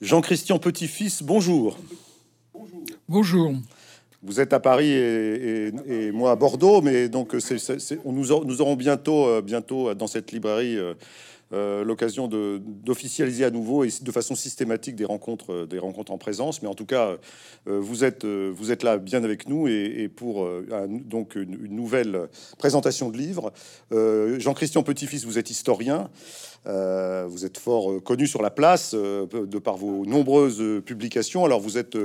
Jean-Christian Petit-Fils, bonjour. Bonjour. Vous êtes à Paris et, moi à Bordeaux, mais donc on nous, nous, aurons bientôt, euh, bientôt dans cette librairie euh, euh, l'occasion d'officialiser à nouveau et de façon systématique des rencontres, euh, des rencontres en présence. Mais en tout cas, euh, vous, êtes, vous êtes là bien avec nous et, pour donc une, nouvelle présentation de livre. Jean-Christian Petit-Fils, vous êtes historien. Vous êtes fort connu sur la place de par vos nombreuses publications. Alors vous êtes,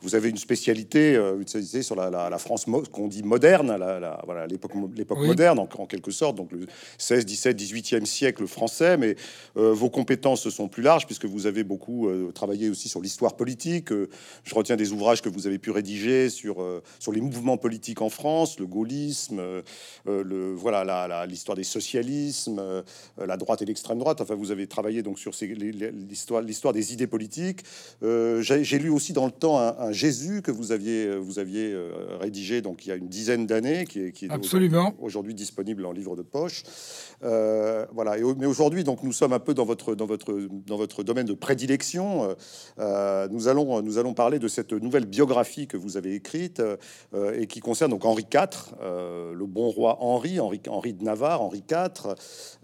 vous avez une spécialité, une spécialité sur la, France qu'on dit moderne, la, voilà l'époque l'époque moderne en, en, quelque sorte, donc le 16, 17, 18e siècle français mais euh, vos compétences sont plus larges puisque vous avez beaucoup euh, travaillé aussi sur l'histoire politique. Euh, je retiens des ouvrages que vous avez pu rédiger sur, sur les mouvements politiques en France, le gaullisme, le, voilà, l'histoire des socialismes, la droite et l'extrême droite. Enfin, vous avez travaillé donc sur l'histoire, l'histoire des idées politiques. J'ai lu aussi dans le temps un, Jésus que vous aviez, vous aviez rédigé donc il y a une dizaine d'années, qui est, qui est absolument aujourd'hui disponible en livre de poche. voilà. Et, mais aujourd'hui donc nous sommes un peu dans votre, dans votre, dans votre domaine de prédilection. Euh, euh, nous, allons, nous allons parler de cette nouvelle biographie que vous avez écrite euh, et qui concerne donc Henri IV, le bon roi Henri, Henri, Henri de Navarre, Henri IV,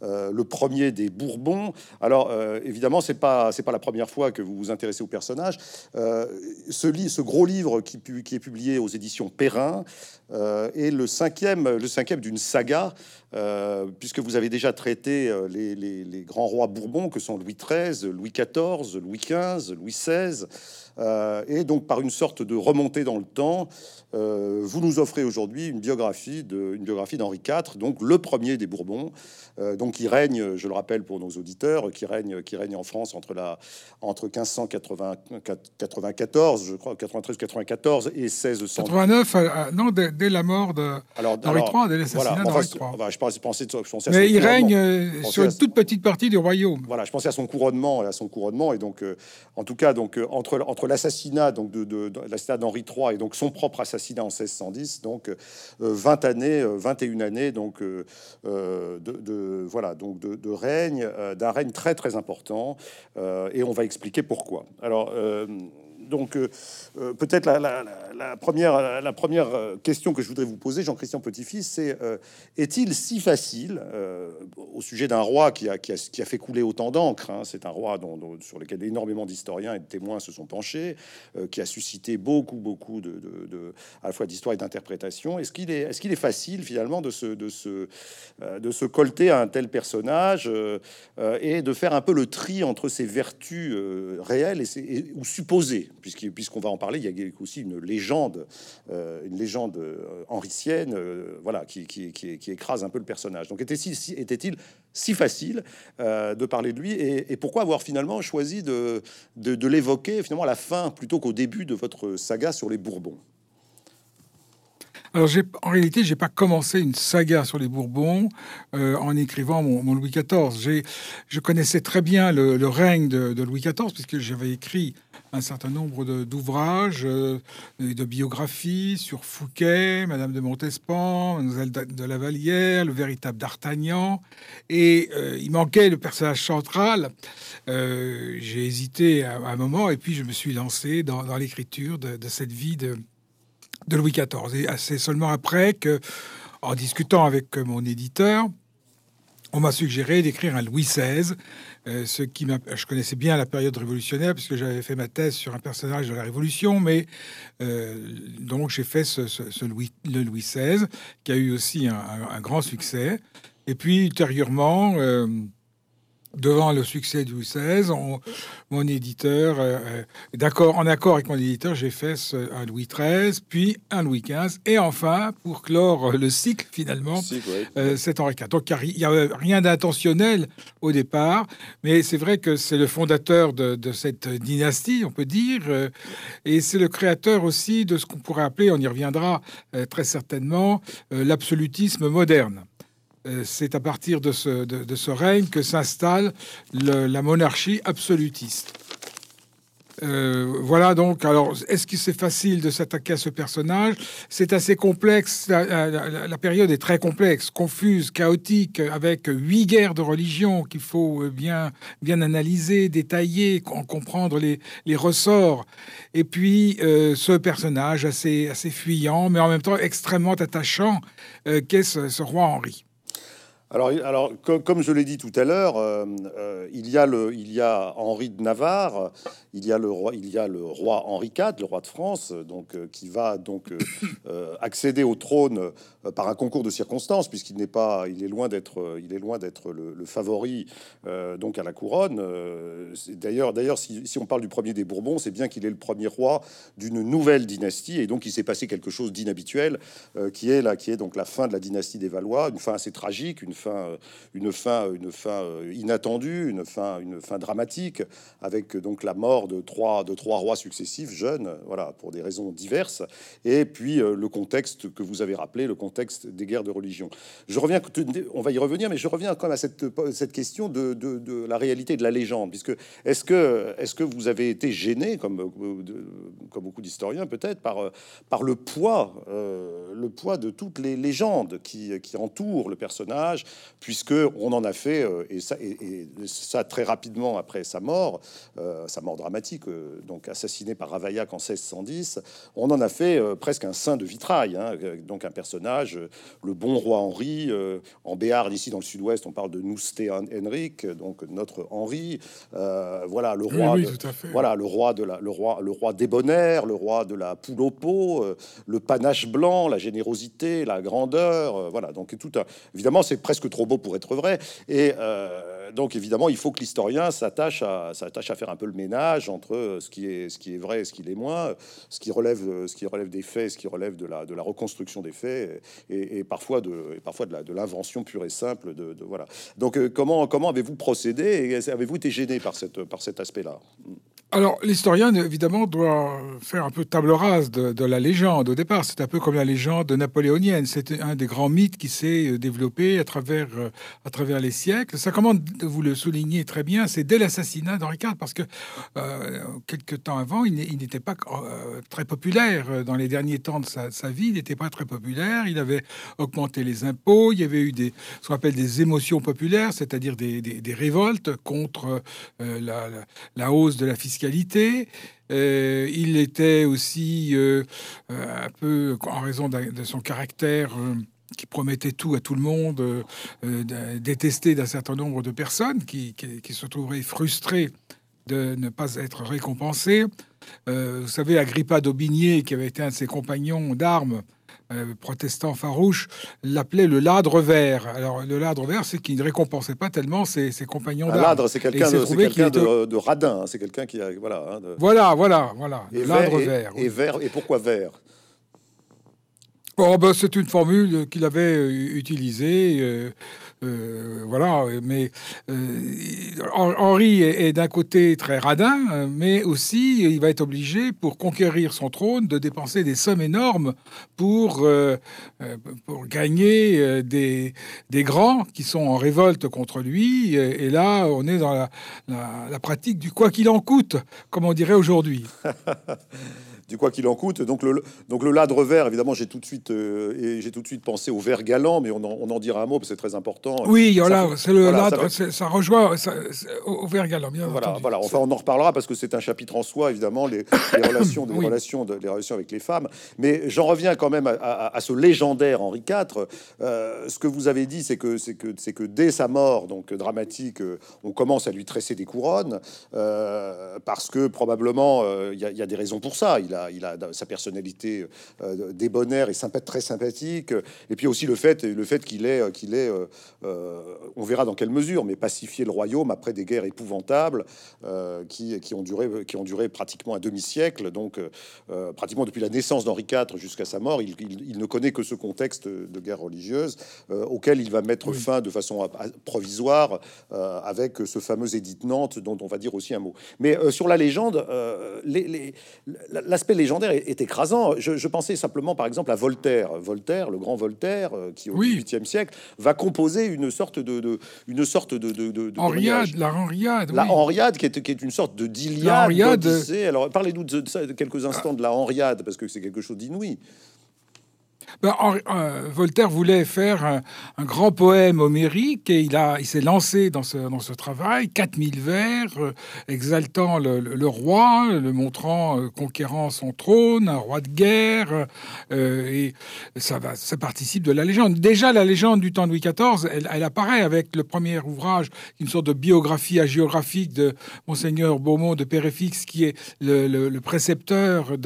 le premier des Alors évidemment, c'est pas pas la première fois que vous vous intéressez au personnage. ce, lit, ce gros livre qui est publié aux éditions Perrin est le cinquième, le cinquième d'une saga euh, puisque vous avez déjà traité euh, les, grands rois bourbons que sont Louis XIII, Louis XIV, Louis XV, Louis XVI, euh, et donc par une sorte de remontée dans le temps, vous nous offrez aujourd'hui une biographie d'Henri IV, donc le premier des Bourbons, donc qui règne, je le rappelle pour nos auditeurs, qui règne, en France entre la entre 1594, je crois, 93, 94 et 1689. non, dès, la mort de d'Henri III, dès l'assassinat d'Henri III. je je pensais, je Mais il règne euh, sur une toute petite partie du royaume. Voilà, je pensais à son couronnement, à son couronnement, et donc, euh, en tout cas, donc euh, entre entre l'assassinat donc de, de, l'assassinat d'Henri III et donc son propre assassinat en 1610, donc 20 années, 21 années, donc de, voilà, donc de, règne, d'un règne très très important, et on va expliquer pourquoi. Alors donc, euh, euh, peut-être la, première, la première euh, question que je voudrais vous poser, Jean-Christian Petit-Fils, c'est est-il si facile, au sujet d'un roi qui a, qui, a, fait couler autant d'encre, hein, c'est un roi dont, sur lequel énormément d'historiens et de témoins se sont penchés, qui a suscité beaucoup, beaucoup de, à la fois d'histoire et d'interprétation. Est-ce qu'il est, est, est facile finalement de se, de, se, de se colter à un tel personnage et de faire un peu le tri entre ses vertus réelles et, ou supposées puisqu'on va en parler, il y a aussi une légende, euh, une légende euh, henricienne, euh, voilà, qui, écrase un peu le personnage. Donc était-il était si facile de parler de lui et, pourquoi avoir finalement choisi de, de l'évoquer finalement à la fin plutôt qu'au début de votre saga sur les Bourbons? Alors, en réalité, j'ai pas commencé une saga sur les Bourbons en écrivant mon, Louis XIV. Je connaissais très bien le, règne de, Louis XIV puisque j'avais écrit un certain nombre d'ouvrages, euh, de biographies sur Fouquet, Madame de Montespan, Mademoiselle de la Vallière, le véritable D'Artagnan. Et euh, il manquait le personnage central. j'ai hésité un moment et puis je me suis lancé dans, l'écriture de, de cette vie de de Louis XIV. Et c'est seulement après que, en discutant avec mon éditeur, on m'a suggéré d'écrire un Louis XVI, euh, ce qui. Je connaissais bien la période révolutionnaire puisque j'avais fait ma thèse sur un personnage de la Révolution, mais euh, donc j'ai fait ce, Louis, le Louis XVI qui a eu aussi un, grand succès. Et puis ultérieurement, euh, devant le succès du 16, mon éditeur, euh, euh, d'accord, en accord avec mon éditeur, j'ai fait un Louis XIII, puis un Louis XV, et enfin, pour clore le cycle, finalement, euh, c'est Henri IV. Donc, il n'y a rien d'intentionnel au départ, mais c'est vrai que c'est le fondateur de, cette dynastie, on peut dire, et c'est le créateur aussi de ce qu'on pourrait appeler, on y reviendra très certainement, l'absolutisme moderne. Euh, c'est à partir de ce, règne que s'installe la monarchie absolutiste. Euh, voilà donc, alors, est-ce que c'est facile de s'attaquer à ce personnage? C'est assez complexe, la, période est très complexe, confuse, chaotique, avec huit guerres de religion qu'il faut bien, bien analyser, détailler, comprendre les, ressorts. Et puis, euh, ce personnage assez, assez fuyant, mais en même temps extrêmement attachant, euh, qu'est ce roi Henri alors, comme, je l'ai dit tout à l'heure, euh, euh, il, y a Henri de Navarre, il y a le roi, Henri IV, le roi de France, euh, qui va donc accéder au trône par un concours de circonstances, puisqu'il n'est pas, il est loin d'être, le, favori donc à la couronne. d'ailleurs, d'ailleurs, si, on parle du premier des Bourbons, c'est bien qu'il est le premier roi d'une nouvelle dynastie, et donc il s'est passé quelque chose d'inhabituel, qui est là, qui est donc la fin de la dynastie des Valois, une fin assez tragique, une euh, une fin, une fin euh, inattendue, une fin, une fin dramatique, avec donc la mort de trois, de trois rois successifs jeunes, voilà, pour des raisons diverses, et puis euh, le contexte que vous avez rappelé, le contexte des guerres de religion. Je reviens, on va y revenir, mais je reviens quand même à cette, cette question de, de, la réalité de la légende, puisque est-ce que, est-ce que vous avez été gêné, comme, comme beaucoup d'historiens peut-être, par, par le poids, le poids de toutes les légendes qui, qui entourent le personnage, puisque on en a fait euh, et ça, et, ça très rapidement après sa mort, euh, sa mort dramatique, euh, donc assassiné par Ravaillac en 1610, on en a fait presque un saint de vitrail, hein, donc un personnage, le bon roi Henri. en Béarn, ici dans le sud-ouest, on parle de Nousté Henrik, donc notre Henri. voilà le roi, voilà le roi de la, le roi, le roi débonnaire, le roi de la poule au pot, le panache blanc, la générosité, la grandeur. voilà donc tout, évidemment, c'est presque que trop beau pour être vrai. Et euh, donc, évidemment, il faut que l'historien s'attache à, s'attache à faire un peu le ménage entre ce qui est, ce qui est vrai et ce qui l'est moins, ce qui relève, ce qui relève des faits, ce qui relève de la, de la reconstruction des faits, et, parfois de, parfois de, de l'invention pure et simple. De, voilà. Donc, euh, comment, comment avez-vous procédé et avez-vous été gêné par, cette, par cet aspect-là? Alors, l'historien, évidemment, doit faire un peu table rase de, la légende au départ. C'est un peu comme la légende napoléonienne. C'était un des grands mythes qui s'est euh, développé à travers, euh, à travers les siècles. Ça commence, vous le soulignez très bien, c'est dès l'assassinat d'Henri IV, parce que euh, quelques temps avant, il n'était pas très populaire. Dans les derniers temps de sa, vie, il n'était pas très populaire. Il avait augmenté les impôts. Il y avait eu des, ce qu'on appelle des émotions populaires, c'est-à-dire des, révoltes contre la, la hausse de la fiscalité Euh, il était aussi euh, euh, un peu, en raison de, son caractère qui promettait tout à tout le monde, détesté d'un certain nombre de personnes qui, se trouveraient frustrées de ne pas être récompensées. vous savez, Agrippa d'Aubigné, qui avait été un de ses compagnons d'armes, euh, protestant farouche, l'appelait le ladre vert. Alors, le ladre vert, c'est qu'il ne récompensait pas tellement ses, compagnons d'armes. ladre, c'est quelqu'un de, radin, hein. c'est quelqu'un qui a. Voilà, hein, voilà, voilà, voilà. Et ladre vert. Et, vert. Et pourquoi vert? Oh, ben, c'est une formule qu'il avait euh, utilisée. Euh, voilà, mais euh, Henri est, d'un côté très radin, mais aussi il va être obligé, pour conquérir son trône, de dépenser des sommes énormes pour, euh, pour gagner des, des grands qui sont en révolte contre lui. Et, là, on est dans la pratique du quoi qu'il en coûte, comme on dirait aujourd'hui. du quoi qu'il en coûte. Donc le, donc le ladre vert, évidemment, j'ai tout de suite euh, et j'ai tout de suite pensé au vert galant, mais on en, on en dira un mot parce que c'est très important. Oui, voilà, c'est le ladre, ça, rejoint ça, au vert galant. Bien voilà, voilà. Enfin, on en reparlera parce que c'est un chapitre en soi, évidemment, les, relations, des relations, de, les relations avec les femmes. Mais j'en reviens quand même à, ce légendaire Henri IV. Euh, ce que vous avez dit, c'est que c'est que c'est que dès sa mort, donc dramatique, euh, on commence à lui tresser des couronnes parce que probablement il y, y, a des raisons pour ça. Il il a sa personnalité euh, débonnaire et sympa, très sympathique. Et puis aussi le fait, le fait qu'il est, qu'il est euh, on verra dans quelle mesure, mais pacifier le royaume après des guerres épouvantables euh, qui, qui, ont duré, qui ont duré pratiquement un demi-siècle. Donc, pratiquement depuis la naissance d'Henri IV jusqu'à sa mort, il, il, ne connaît que ce contexte de guerre religieuse auquel il va mettre fin de façon provisoire avec ce fameux édit de Nantes dont on va dire aussi un mot. Mais sur la légende, les, l'aspect légendaire est, écrasant. Je, pensais simplement, par exemple, à Voltaire. Voltaire, le grand Voltaire, euh, qui au XVIIIe siècle va composer une sorte de, une sorte de, de, Henriade, la Henriade, la Henriade, qui est, qui est une sorte de d'Iliade. Alors, parlez-nous de, de, quelques instants de la Henriade, parce que c'est quelque chose d'inouï. Ben, euh, Voltaire voulait faire un, grand poème homérique et il, s'est lancé dans ce, travail, 4000 vers, euh, exaltant le, roi, le montrant euh, conquérant son trône, un roi de guerre, et ça, participe de la légende. Déjà, la légende du temps de Louis XIV, elle, apparaît avec le premier ouvrage, une sorte de biographie hagiographique de Monseigneur Beaumont de Péréfix, qui est le, précepteur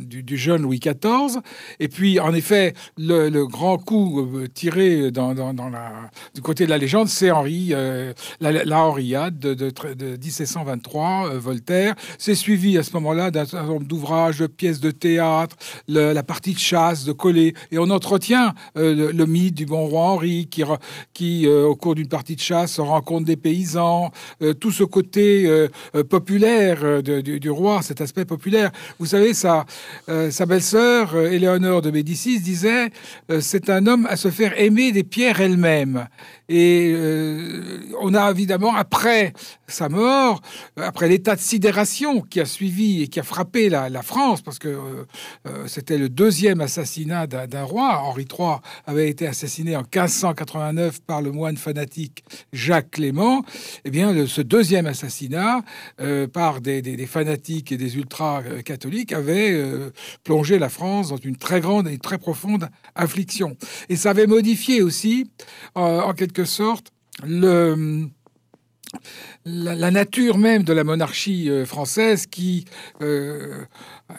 du jeune Louis XIV. Et puis, en effet, le, grand coup euh, tiré du côté de la légende, c'est Henri, euh, la, Henriade de, de, 1723, euh, Voltaire. C'est suivi à ce moment-là d'un certain nombre d'ouvrages, de pièces de théâtre, la partie de chasse de Collet. Et on entretient le, mythe du bon roi Henri qui, au cours d'une partie de chasse, rencontre des paysans. tout ce côté populaire du, du, roi, cet aspect populaire. Vous savez, sa, sa belle-sœur Éléonore de Médicis disait euh, c'est un homme à se faire aimer des pierres elles-mêmes. Et euh, on a évidemment, après sa mort, après l'état de sidération qui a suivi et qui a frappé la, France, parce que euh, c'était le deuxième assassinat d'un roi, Henri III avait été assassiné en 1589 par le moine fanatique Jacques Clément, eh bien, ce deuxième assassinat par des, des, fanatiques et des ultra-catholiques avait plongé la France dans une très grande et très profonde affliction. Et ça avait modifié aussi, euh, en quelque sorte, le, la, nature même de la monarchie euh, française qui euh,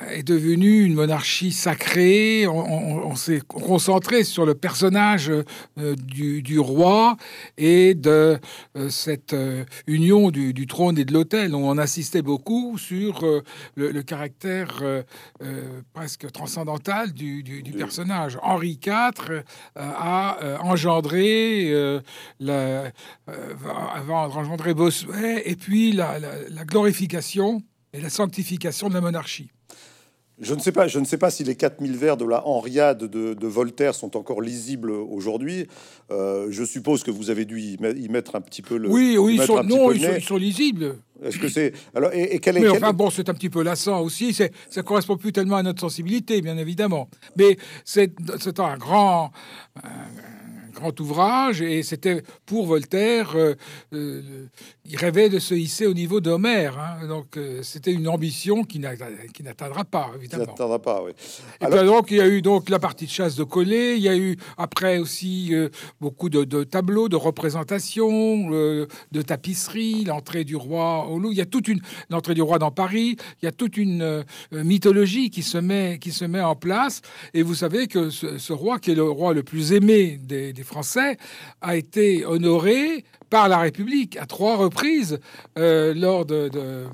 est devenue une monarchie sacrée. On, s'est concentré sur le personnage euh, du, roi et de cette union du, trône et de l'autel. On insistait beaucoup sur le, caractère presque transcendantal du, personnage. Henri IV a engendré, la, engendré Bossuet, et puis la, glorification et la sanctification de la monarchie. Je ne sais pas, je ne sais pas si les 4000 vers de la Henriade de, Voltaire sont encore lisibles aujourd'hui. Euh, je suppose que vous avez dû y, mettre un petit peu le. Oui, oui, ils sont, non, ils sont, lisibles. Est-ce que c'est alors et, et quel est, Mais enfin bon, c'est un petit peu lassant aussi. C'est ça correspond plus tellement à notre sensibilité, bien évidemment. Mais c'est un grand grand ouvrage et c'était pour Voltaire, euh, euh, il rêvait de se hisser au niveau d'Homère. Hein. donc euh, c'était une ambition qui n'atteindra pas, évidemment. n'atteindra pas, oui. Et puis, donc il y a eu donc la partie de chasse de Collet, il y a eu après aussi beaucoup de, tableaux, de représentations, de tapisseries, l'entrée du roi au Louvre. Il y a toute une l'entrée du roi dans Paris. Il y a toute une mythologie qui se met qui se met en place. Et vous savez que ce, roi, qui est le roi le plus aimé des, des français, a été honoré par la République à trois reprises euh, lors de, euh,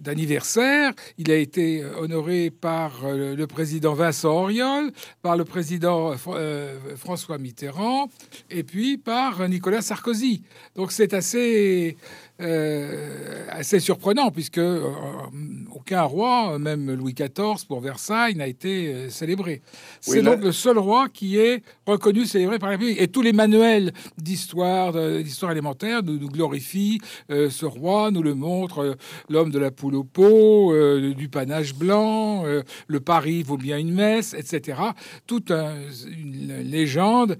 d'anniversaire. Il a été honoré par euh, le président Vincent Auriol, par le président François Mitterrand et puis par Nicolas Sarkozy. Donc c'est assez euh, assez surprenant, puisque euh, aucun roi, même Louis XIV pour Versailles, n'a été euh, célébré. C'est donc le seul roi qui est reconnu, célébré par la République. Et tous les manuels d'histoire, d'histoire élémentaire nous, nous glorifient ce roi, nous le montrent l'homme de la poule au pot, du panache blanc, le Paris vaut bien une messe, etc. Toute une légende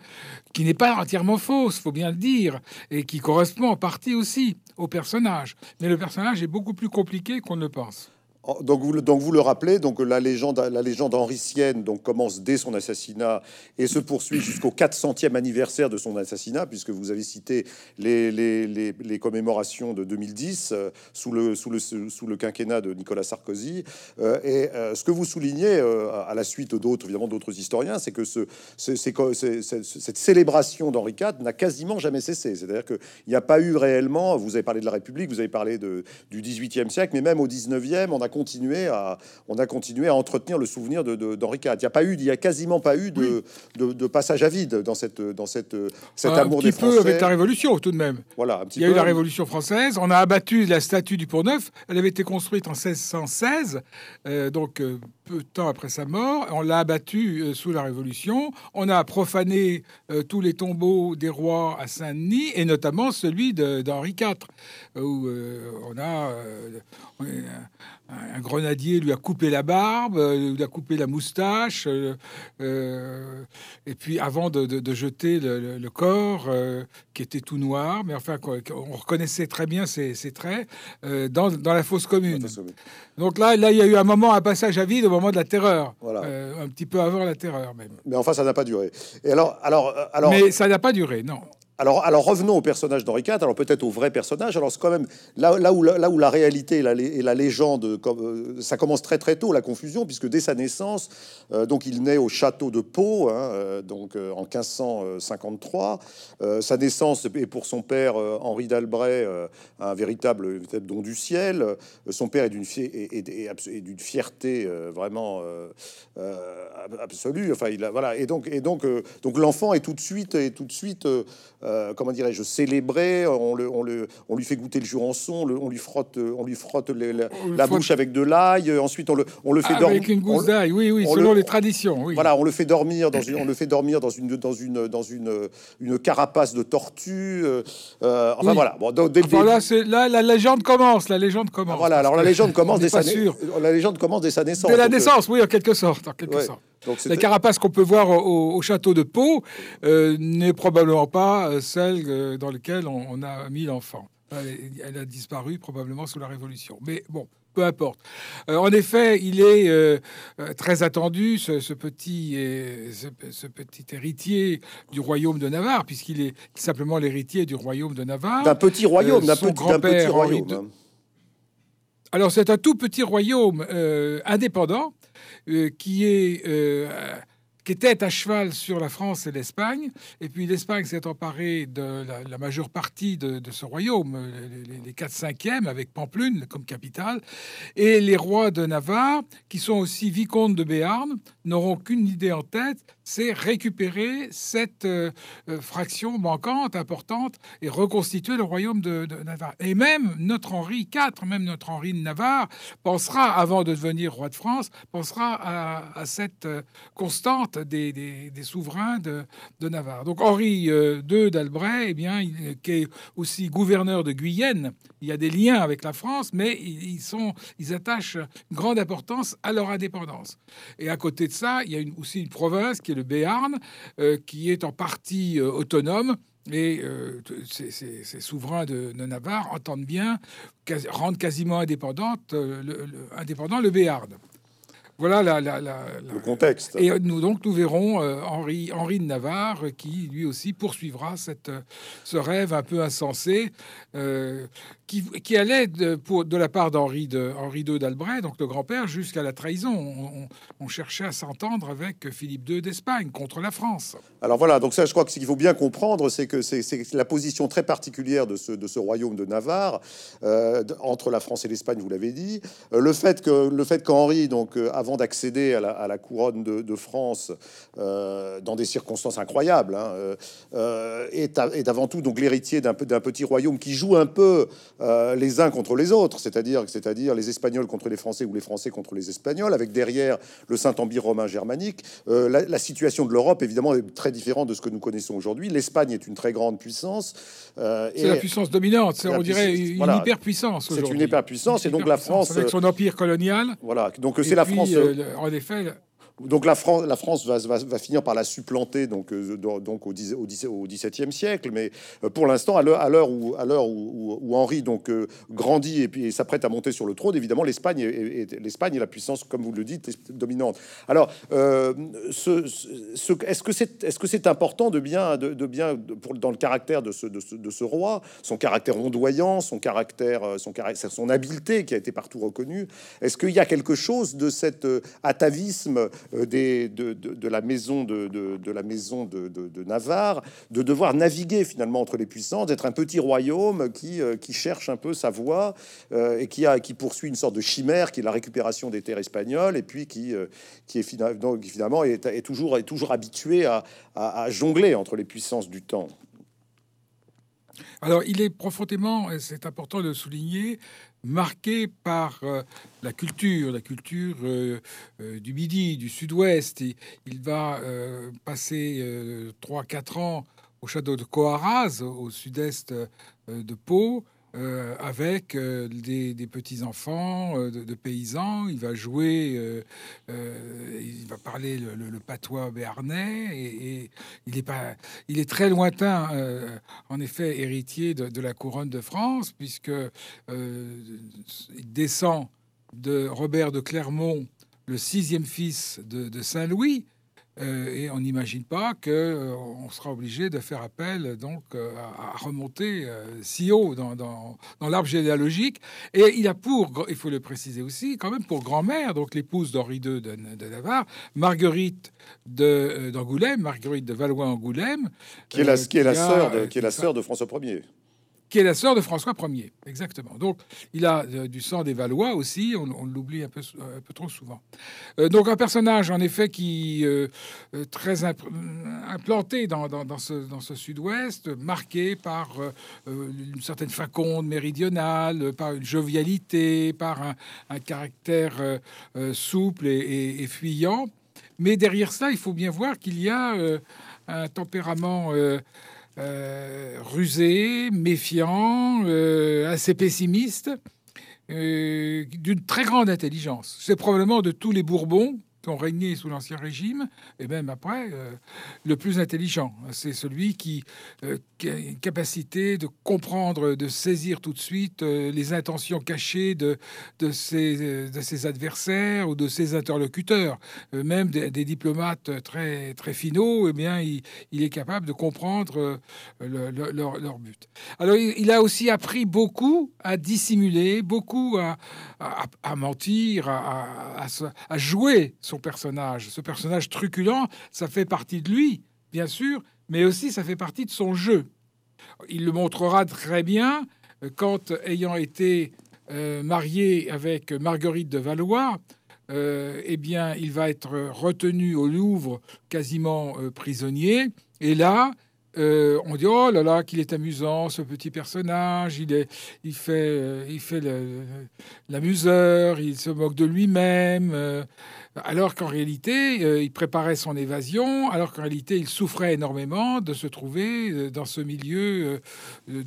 qui n'est pas entièrement fausse, faut bien le dire, et qui correspond en partie aussi au personnage. Mais le personnage est beaucoup plus compliqué qu'on ne pense. Donc vous, le rappelez, donc la légende, la légende henricienne donc commence dès son assassinat et se poursuit jusqu'au 400e anniversaire de son assassinat, puisque vous avez cité les, commémorations de 2010 euh, sous, le, quinquennat de Nicolas Sarkozy. Euh, et euh, ce que vous soulignez, à la suite d'autres, évidemment d'autres historiens, c'est que ce, cette célébration d'Henri IV n'a quasiment jamais cessé. C'est-à-dire qu'il n'y a pas eu réellement, vous avez parlé de la République, vous avez parlé du 18e siècle, mais même au 19e, on a continué à, on a continué à entretenir le souvenir d'Henri IV. Il n'y a pas eu, il y a quasiment pas eu de, de, passage à vide dans cette, dans cette, cet amour des Français. Un petit peu avec la Révolution, tout de même. Voilà, il y a eu la Révolution française. On a abattu la statue du Pont-Neuf. Elle avait été construite en 1616, euh, donc euh, peu de temps après sa mort. On l'a abattue euh, sous la Révolution. On a profané tous les tombeaux des rois à Saint-Denis, et notamment celui d'Henri IV, où on a un grenadier lui a coupé la barbe, euh, lui a coupé la moustache, euh, euh, et puis avant de, jeter le, corps qui était tout noir, mais enfin on reconnaissait très bien ses, traits dans, la fosse commune. Donc là, là, il y a eu un moment, un passage à vide moment de la terreur, un petit peu avant la terreur même. Mais enfin, ça n'a pas duré. Et alors, alors, alors. Mais ça n'a pas duré, non. Alors, revenons au personnage d'Henri IV, alors peut-être au vrai personnage. Alors c'est quand même là, où, la réalité et la, légende, euh, ça commence très très tôt la confusion, puisque dès sa naissance, euh, donc il naît au château de Pau, hein, euh, donc en 1553. sa naissance est pour son père Henri d'Albret un véritable, don du ciel. son père est d'une fierté vraiment absolue. Enfin, il a, voilà, et donc l'enfant est tout de suite est tout de suite euh, comment dirais-je, célébré. On, le, on, le, on lui fait goûter le jurançon, on, on lui frotte, on lui frotte la, bouche avec de l'ail. Ensuite, on le, on le fait dormir avec une gousse d'ail. Oui, oui, selon les traditions. Oui. Voilà, on le fait dormir dans une, on le fait dormir dans une, dans une, dans une, une carapace de tortue. Euh, euh, enfin voilà. Bon, donc, là, la légende commence. La légende commence. Ah, voilà. Alors la légende commence dès sa La légende commence dès sa naissance. Dès la naissance, oui, en quelque sorte, en quelque sorte la carapace qu'on peut voir au, château de Pau euh, n'est probablement pas euh, celle euh, dans laquelle on, a mis l'enfant. Elle, a disparu probablement sous la Révolution. Mais bon, peu importe. en effet, il est très attendu, ce, petit, ce, petit héritier du royaume de Navarre, puisqu'il est simplement l'héritier du royaume de Navarre. D'un petit royaume, d'un petit, petit, royaume. Alors c'est un tout petit royaume indépendant euh, qui est euh, qui était à cheval sur la France et l'Espagne. Et puis l'Espagne s'est emparée de la, majeure partie de, ce royaume, les, les 4 5 avec Pamplune comme capitale. Et les rois de Navarre, qui sont aussi vicomtes de Béarn, n'auront qu'une idée en tête, c'est récupérer cette euh, euh, fraction manquante, importante, et reconstituer le royaume de, Navarre. Et même notre Henri IV, même notre Henri de Navarre, pensera, avant de devenir roi de France, pensera à, cette euh, constante des, souverains de, Navarre. Donc Henri II d'Albret, eh bien, qui est aussi gouverneur de Guyenne, il y a des liens avec la France, mais ils, sont, ils attachent une grande importance à leur indépendance. Et à côté de ça, il y a aussi une province qui est le Béarn, euh, qui est en partie euh, autonome. Et euh, ces, souverains de, Navarre entendent bien rendre quasiment indépendante, indépendant le Béarn. Voilà la, le contexte. Et nous donc nous verrons Henri, Henri de Navarre qui lui aussi poursuivra cette, ce rêve un peu insensé qui, allait de, pour, de la part d'Henri de, Henri II d'Albret, donc le grand-père, jusqu'à la trahison. On, cherchait à s'entendre avec Philippe II d'Espagne contre la France. Alors voilà, donc ça, je crois que ce qu'il faut bien comprendre, c'est que c'est la position très particulière de ce, de ce royaume de Navarre euh, entre la France et l'Espagne, vous l'avez dit. Euh, le fait que le fait qu'Henri, donc euh, avant d'accéder à, la, couronne de, France dans des circonstances incroyables, hein, est, est, avant tout donc l'héritier d'un petit royaume qui joue un peu euh, les uns contre les autres, c'est-à-dire c'est-à-dire les Espagnols contre les Français ou les Français contre les Espagnols, avec derrière le Saint-Empire romain germanique. Euh, la, situation de l'Europe, évidemment, est très différente de ce que nous connaissons aujourd'hui. L'Espagne est une très grande puissance. Euh, c'est la puissance dominante, on dirait une hyperpuissance. C'est une hyperpuissance, et donc la France avec son empire colonial. Voilà, donc c'est la France. En effet, donc la France, la France va, finir par la supplanter donc, euh, donc au, XVIIe siècle, mais euh, pour l'instant, à l'heure où, Henri donc euh, grandit et puis s'apprête à monter sur le trône, évidemment l'Espagne est, la puissance, comme vous le dites, dominante. Alors, ce, est-ce que c'est est-ce que c'est important de bien dans le caractère de ce roi, son caractère ondoyant, son caractère son caractère son habileté qui a été partout reconnue. Est-ce qu'il y a quelque chose de cet atavisme des, de, la maison de, la maison de, Navarre, de devoir naviguer finalement entre les puissances, d'être un petit royaume qui, qui cherche un peu sa voie et qui, a, qui poursuit une sorte de chimère qui est la récupération des terres espagnoles et puis qui, qui est finalement, est, est, toujours, est toujours habitué à, à jongler entre les puissances du temps. Alors, il est profondément, et c'est important de le souligner, marqué par euh, la culture, la culture euh, euh, du Midi, du Sud-Ouest. Il va passer 3-4 ans au château de Coaraz, au sud-est de Pau. Euh, avec euh, des, petits-enfants euh, de, paysans. Il va jouer, il va parler le, patois béarnais et, il, est pas, très lointain, en effet, héritier de, la couronne de France, puisque il descend de Robert de Clermont, le sixième fils de Saint-Louis, euh, et on n'imagine pas qu'on euh, on sera obligé de faire appel donc euh, à, remonter si haut dans, dans, l'arbre généalogique. Et il a pour, il faut le préciser aussi, quand même pour grand-mère, donc l'épouse d'Henri II de, Navarre, Marguerite d'Angoulême, Marguerite de Valois-Angoulême, qui est la, qui est la sœur de, qui est la sœur de François Ier qui est la sœur de François Ier, exactement. Donc, il a euh, du sang des Valois aussi, on, l'oublie un peu, un peu, trop souvent. Euh, donc, un personnage, en effet, qui euh, très implanté dans, ce, sud-ouest, marqué par une certaine faconde méridionale, par une jovialité, par un, caractère souple et, fuyant. Mais derrière ça, il faut bien voir qu'il y a un tempérament euh, rusé, méfiant, euh, assez pessimiste, euh, d'une très grande intelligence. C'est probablement de tous les Bourbons ont régné sous l'Ancien Régime, et même après, euh, le plus intelligent. C'est celui qui, euh, a une capacité de comprendre, de saisir tout de suite euh, les intentions cachées de, de, ses, de ses adversaires ou de ses interlocuteurs. même des, diplomates très, très finaux, eh bien, il, il est capable de comprendre leur, but. Alors, il, a aussi appris beaucoup à dissimuler, beaucoup à, à, mentir, à, à, jouer son personnage. Ce personnage truculent, ça fait partie de lui, bien sûr, mais aussi ça fait partie de son jeu. Il le montrera très bien euh, quand, ayant été euh, marié avec Marguerite de Valois, euh, eh bien, il va être retenu au Louvre quasiment prisonnier. Et là, on dit oh là là qu'il est amusant ce petit personnage il est il fait il fait l'amuseur il se moque de lui-même alors qu'en réalité, euh, il préparait son évasion, alors qu'en réalité, il souffrait énormément de se trouver euh, dans ce milieu euh,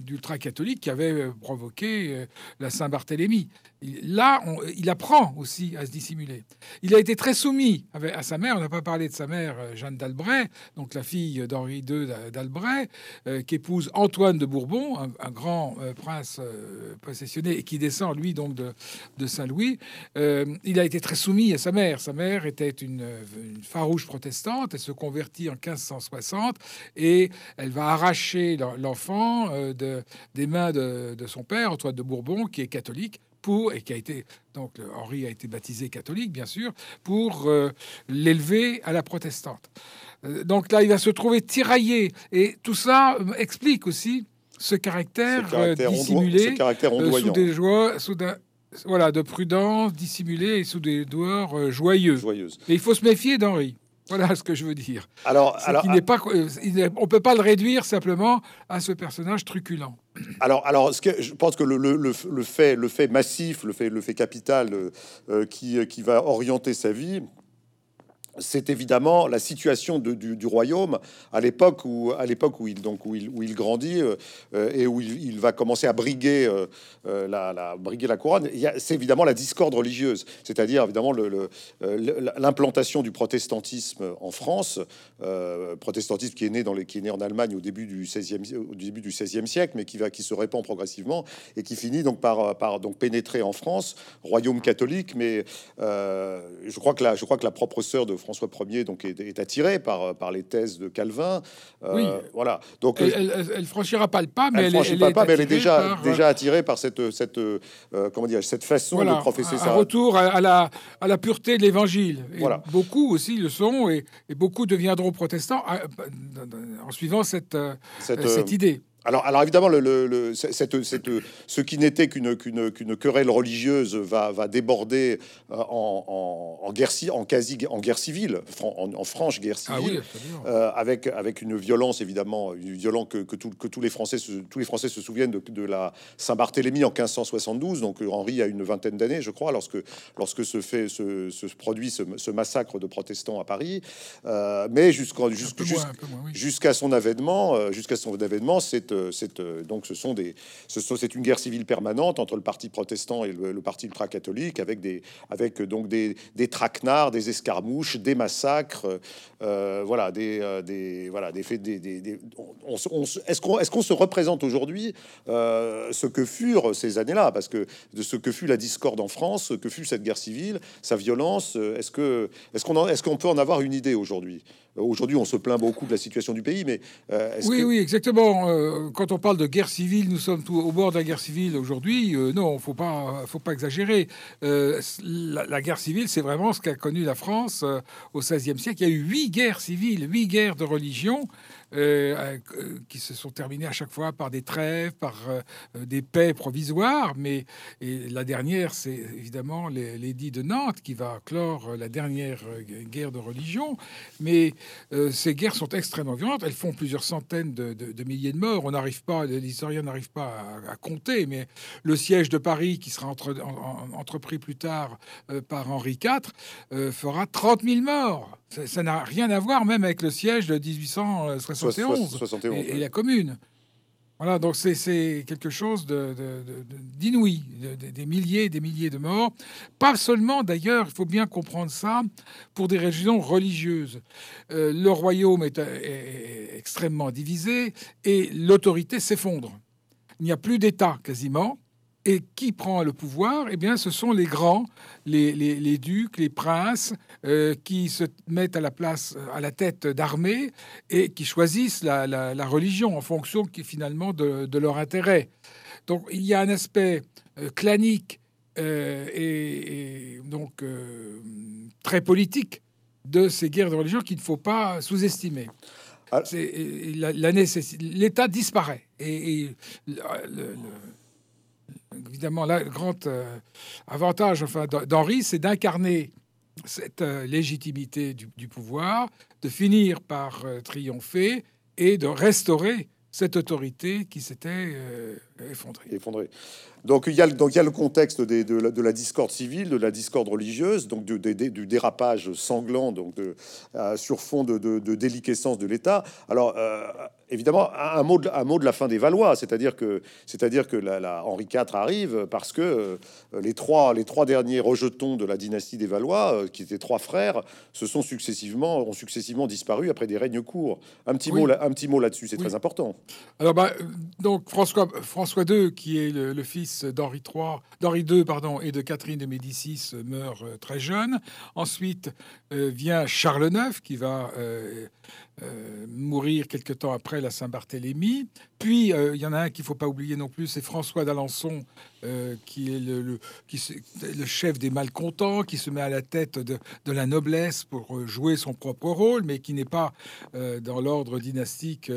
d'ultra-catholique qui avait provoqué la Saint-Barthélemy. Là, il apprend aussi à se dissimuler. Il a été très soumis à sa mère. On n'a pas parlé de sa mère, Jeanne d'Albret, donc la fille d'Henri II d'Albret, qui épouse Antoine de Bourbon, un, grand prince possessionné et qui descend, lui, donc de Saint-Louis. il a été très soumis à sa mère. Sa mère était une, farouche protestante. Elle se convertit en 1560 et elle va arracher l'enfant euh, de, des mains de, son père, Antoine de Bourbon, qui est catholique, pour, et qui a été, donc Henri a été baptisé catholique, bien sûr, pour euh, l'élever à la protestante. Euh, donc là, il va se trouver tiraillé. Et tout ça explique aussi ce caractère, dissimulé, ce caractère sous des joies, sous voilà, de prudence, dissimulée et sous des dehors euh, joyeux. joyeuses. Et il faut se méfier d'Henri. Voilà ce que je veux dire. Alors, alors n'est pas, euh, on peut pas le réduire simplement à ce personnage truculent. Alors, alors, ce que, je pense que le, le, le, fait, le fait massif, le fait, le fait capital euh, qui, qui va orienter sa vie, c'est évidemment la situation du, royaume à l'époque où, à l'époque où il donc où il, où il grandit euh, et où il, va commencer à briguer euh, euh, la, briguer la couronne. C'est évidemment la discorde religieuse, c'est-à-dire évidemment l'implantation du protestantisme en France, protestantisme qui est né dans les, qui est né en Allemagne au début du 16e au début du 16e siècle, mais qui va qui se répand progressivement et qui finit donc par par donc pénétrer en France, royaume catholique, mais je crois que la je crois que la propre sœur de François Ier donc est, attiré par par les thèses de Calvin. oui. Voilà. Donc elle, elle, franchira pas le pas, mais elle, elle, est, pas, mais elle est déjà déjà attirée par cette cette comment dire cette façon de professer un, un retour à, la à la pureté de l'Évangile. Voilà. Beaucoup aussi le sont et, et beaucoup deviendront protestants en suivant cette, cette, cette idée. Alors, alors évidemment, le, cette, cette, ce qui n'était qu'une querelle religieuse va, va déborder euh, en, en, guerre, en quasi en guerre civile, en, franche guerre ah civile, euh, avec avec une violence évidemment, une violence que, que, que tous les Français se, tous les Français se souviennent de, de la Saint-Barthélemy en 1572. Donc Henri a une vingtaine d'années, je crois, lorsque lorsque se fait se, se produit ce, massacre de protestants à Paris. Euh, mais jusqu'à jusqu'à son avènement, jusqu'à son avènement, c'est euh, euh, donc ce sont des, c'est une guerre civile permanente entre le parti protestant et le, parti ultra-catholique, avec des, avec euh, donc des, des, traquenards, des escarmouches, des massacres, voilà, des, des, voilà, des faits, des, est-ce qu'on, est-ce qu'on se représente aujourd'hui ce que furent ces années-là, parce que de ce que fut la discorde en France, ce que fut cette guerre civile, sa violence, est-ce que, est-ce qu'on, est-ce qu'on peut en avoir une idée aujourd'hui? Aujourd'hui, on se plaint beaucoup de la situation du pays, mais euh, oui, oui, exactement. Euh, quand on parle de guerre civile, nous sommes tout au bord de la guerre civile aujourd'hui. Euh, non, faut pas, faut pas exagérer. La, guerre civile, c'est vraiment ce qu'a connu la France au XVIe siècle. Il y a eu huit guerres civiles, huit guerres de religion. Euh, euh, qui se sont terminés à chaque fois par des trêves, par euh, des paix provisoires. Mais la dernière, c'est évidemment l'édit de Nantes qui va clore la dernière guerre de religion. Mais ces guerres sont extrêmement violentes. Elles font plusieurs centaines de, milliers de morts. On n'arrive pas, les historiens n'arrivent pas à, compter. Mais le siège de Paris, qui sera entrepris plus tard par Henri IV, fera 30 000 morts. Ça n'a rien à voir même avec le siège de 1871 et, la commune. Voilà, donc c'est quelque chose d'inouï, de, des milliers et des milliers de morts. Pas seulement, d'ailleurs, il faut bien comprendre ça, pour des raisons religieuses. Euh, le royaume est, est extrêmement divisé et l'autorité s'effondre. Il n'y a plus d'État quasiment. Et qui prend le pouvoir? Eh bien, ce sont les grands, les, ducs, les princes, euh, qui se mettent à la place, à la tête d'armées et qui choisissent la, religion en fonction qui, finalement de, leur intérêt. Donc, il y a un aspect euh, clanique euh, et, donc très politique de ces guerres de religion qu'il ne faut pas sous-estimer. Ah. L'État disparaît et, le évidemment, le grand euh, avantage enfin, d'Henri, c'est d'incarner cette euh, légitimité du, pouvoir, de finir par euh, triompher et de restaurer cette autorité qui s'était effondrée. Donc il y a, donc, il y a le contexte de, la, de, la, discorde civile, de la discorde religieuse, donc du, dérapage sanglant donc sur fond de, déliquescence de l'État. Alors évidemment, un mot, de, un mot de la fin des Valois, c'est-à-dire que, c'est-à-dire que la, Henri IV arrive parce que euh, les, trois, les trois derniers rejetons de la dynastie des Valois, euh, qui étaient trois frères, se sont successivement, ont successivement disparu après des règnes courts. Un petit, mot, un petit mot là-dessus, c'est très important. Alors, bah, donc François, François II, qui est le, fils d'Henri III, d'Henri II, pardon, et de Catherine de Médicis, meurt euh, très jeune. Ensuite vient Charles IX, qui va euh, mourir quelque temps après la Saint-Barthélemy. Puis, euh, il y en a un qu'il ne faut pas oublier non plus, c'est François d'Alençon, euh, qui est le, chef des malcontents, qui se met à la tête de, la noblesse pour jouer son propre rôle, mais qui n'est pas dans l'ordre dynastique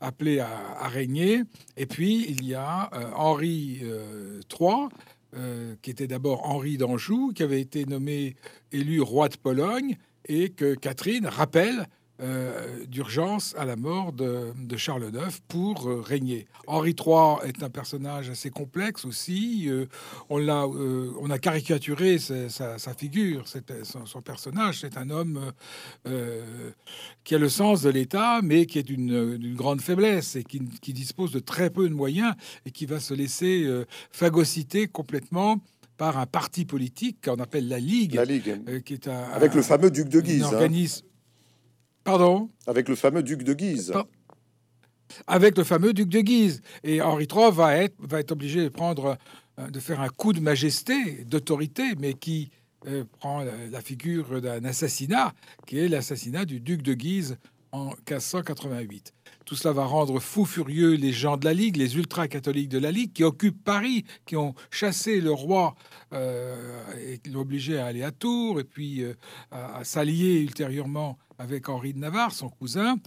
appelé à, régner. Et puis, il y a Henri III. qui était d'abord Henri d'Anjou, qui avait été nommé élu roi de Pologne, et que Catherine rappelle euh, d'urgence à la mort de, Charles IX pour euh, régner. Henri III est un personnage assez complexe aussi. Euh, on, l'a, on a caricaturé sa, figure, son, son, personnage. C'est un homme qui a le sens de l'État, mais qui est d'une, grande faiblesse et qui, dispose de très peu de moyens et qui va se laisser phagocyter complètement par un parti politique qu'on appelle la Ligue, la Ligue. qui est un, avec le fameux duc de Guise. Hein. Pardon Avec le fameux duc de Guise. Avec le fameux duc de Guise. Et Henri III va être, va être obligé de prendre, euh, de faire un coup de majesté, d'autorité, mais qui euh, prend la, figure d'un assassinat, qui est l'assassinat du duc de Guise en 1588. Tout cela va rendre fou furieux les gens de la Ligue, les ultra-catholiques de la Ligue, qui occupent Paris, qui ont chassé le roi euh, et l'ont obligé à aller à Tours, et puis euh, à s'allier ultérieurement avec Henri de Navarre, son cousin.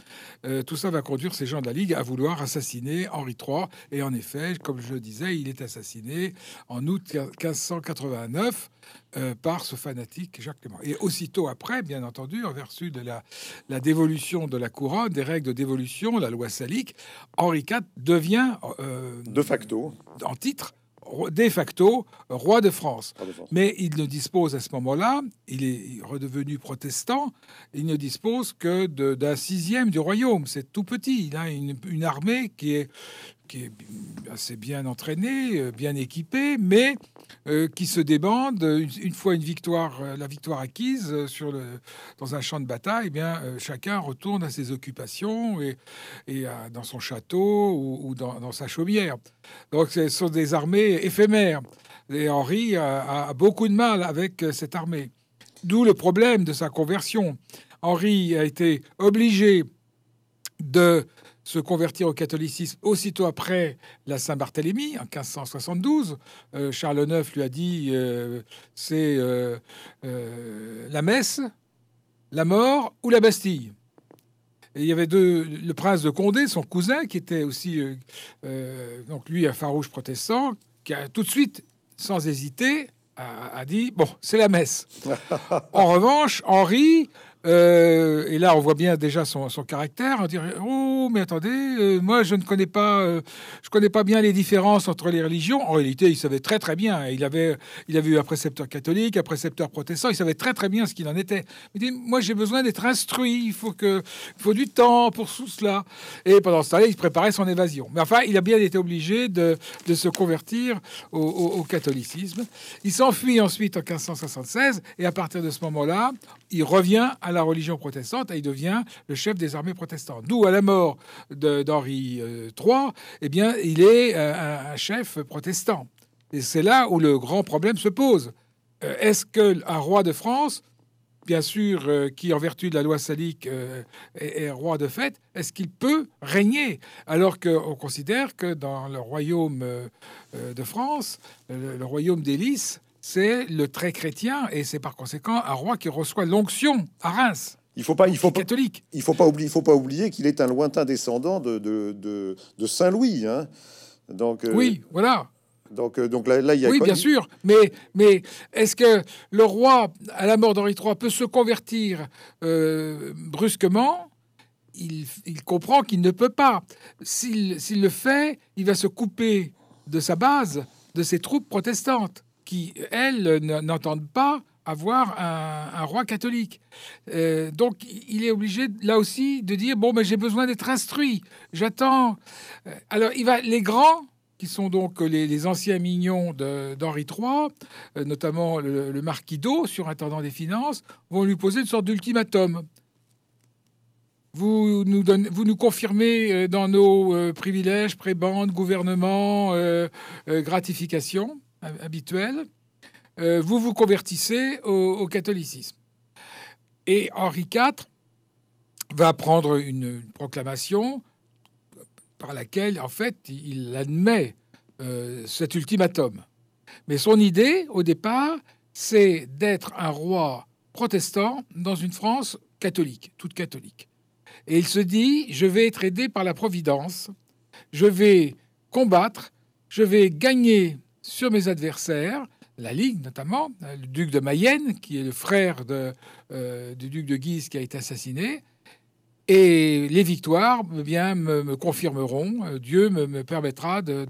Euh, tout ça va conduire ces gens de la Ligue à vouloir assassiner Henri III. Et en effet, comme je le disais, il est assassiné en août 1589 euh, par ce fanatique Jacques Clément. Et aussitôt après, bien entendu, en vertu de la, la dévolution de la couronne, des règles de dévolution, la loi salique, Henri IV devient... Euh, de facto. En titre de facto roi de France. Mais il ne dispose à ce moment-là, il est redevenu protestant, il ne dispose que d'un sixième du royaume. C'est tout petit. Il a une armée qui est, qui est assez bien entraîné, euh, bien équipé, mais euh, qui se débande une, fois une victoire, euh, la victoire acquise sur le, dans un champ de bataille. Eh bien, chacun retourne à ses occupations et, dans son château ou, dans, sa chaumière. Donc, ce sont des armées éphémères. Et Henri a beaucoup de mal avec cette armée. D'où le problème de sa conversion. Henri a été obligé de se convertir au catholicisme aussitôt après la Saint-Barthélemy, en 1572. Euh, Charles IX lui a dit euh, c'est euh, la messe, la mort ou la Bastille. Et il y avait deux, le prince de Condé, son cousin, qui était aussi, donc lui, un farouche protestant, qui a tout de suite, sans hésiter, a dit bon, c'est la messe. en revanche, Henri euh, et là, on voit bien déjà son, caractère. On dirait oh, mais attendez, euh, moi je ne connais pas, euh, je connais pas bien les différences entre les religions. En réalité, il savait très très bien. Il avait, il avait eu un précepteur catholique, un précepteur protestant. Il savait très très bien ce qu'il en était. Il dit moi j'ai besoin d'être instruit. Il faut que, il faut du temps pour tout cela. Et pendant ce temps-là, il préparait son évasion. Mais enfin, il a bien été obligé de, se convertir au, au catholicisme. Il s'enfuit ensuite en 1576 et à partir de ce moment-là, il revient à la religion protestante et il devient le chef des armées protestantes. D'où, à la mort d'Henri III, eh bien, il est euh, un, chef protestant. Et c'est là où le grand problème se pose. Euh, est-ce qu'un roi de France, bien sûr, euh, qui en vertu de la loi salique est, roi de fait, est-ce qu'il peut régner? Alors qu'on considère que dans le royaume de France, le, royaume des c'est le trait chrétien et c'est par conséquent un roi qui reçoit l'onction à Reims. Il faut pas, il faut catholique. il faut pas oublier, il faut pas oublier qu'il est un lointain descendant de, de, de, Saint Louis. Hein. Donc euh, oui, voilà. Donc, euh, donc là, là, il y a oui, bien sûr. Mais, mais est-ce que le roi, à la mort d'Henri III, peut se convertir euh, brusquement? Il, il, comprend qu'il ne peut pas. S'il le fait, il va se couper de sa base, de ses troupes protestantes qui, elles, n'entendent pas avoir un, roi catholique. Euh, donc, il est obligé, là aussi, de dire, bon, mais j'ai besoin d'être instruit, j'attends. Euh, alors, il va, les grands, qui sont donc les, anciens mignons d'Henri III, euh, notamment le, marquis d'O, surintendant des finances, vont lui poser une sorte d'ultimatum. Vous nous, vous nous confirmez dans nos privilèges, prébendes, gouvernement, gratifications habituel, euh, vous vous convertissez au, catholicisme. Et Henri IV va prendre une, proclamation par laquelle, en fait, il admet euh, cet ultimatum. Mais son idée, au départ, c'est d'être un roi protestant dans une France catholique, toute catholique. Et il se dit, je vais être aidé par la Providence, je vais combattre, je vais gagner sur mes adversaires, la Ligue notamment, le duc de Mayenne, qui est le frère euh, du duc de Guise qui a été assassiné, et les victoires eh bien, me, confirmeront, euh, Dieu me, permettra de,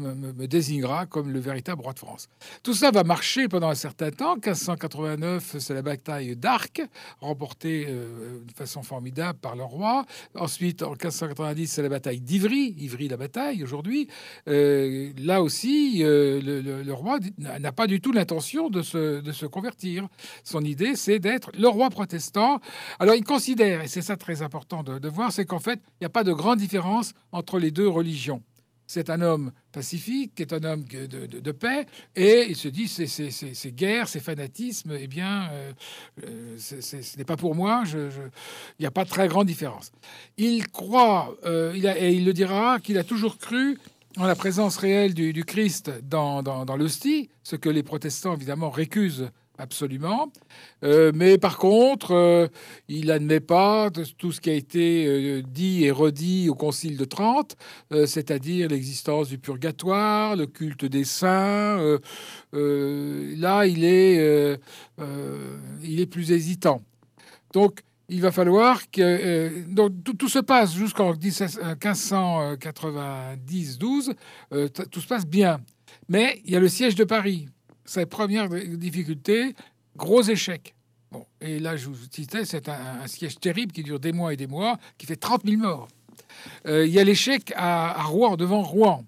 me, désignera comme le véritable roi de France. Tout ça va marcher pendant un certain temps. 1589, c'est la bataille d'Arc, remportée euh, de façon formidable par le roi. Ensuite, en 1590, c'est la bataille d'Ivry, Ivry la bataille aujourd'hui. Euh, là aussi, le, roi n'a pas du tout l'intention de se, de se convertir. Son idée, c'est d'être le roi protestant. Alors il considère, et c'est ça très important de, voir, c'est qu'en fait, il n'y a pas de grande différence entre les deux religions. c'est un homme pacifique, qui est un homme de, paix, et il se dit ces, ces, guerres, ces fanatismes, eh bien, euh, euh, ce n'est pas pour moi, il n'y a pas de très grande différence. Il croit, euh, il et il le dira, qu'il a toujours cru en la présence réelle du, Christ dans, dans, dans l'hostie, ce que les protestants, évidemment, récusent absolument. Euh, mais par contre, euh, il n'admet pas tout ce qui a été euh, dit et redit au Concile de Trente, c'est-à-dire l'existence du purgatoire, le culte des saints. là, il est, il est plus hésitant. Donc, il va falloir que donc, tout, se passe jusqu'en 1590-12, tout se passe bien. Mais il y a le siège de Paris sa première difficulté, gros échec. Bon, et là, je vous citais, c'est un, siège terrible qui dure des mois et des mois, qui fait 30 000 morts. Euh, il y a l'échec à, Rouen, devant Rouen.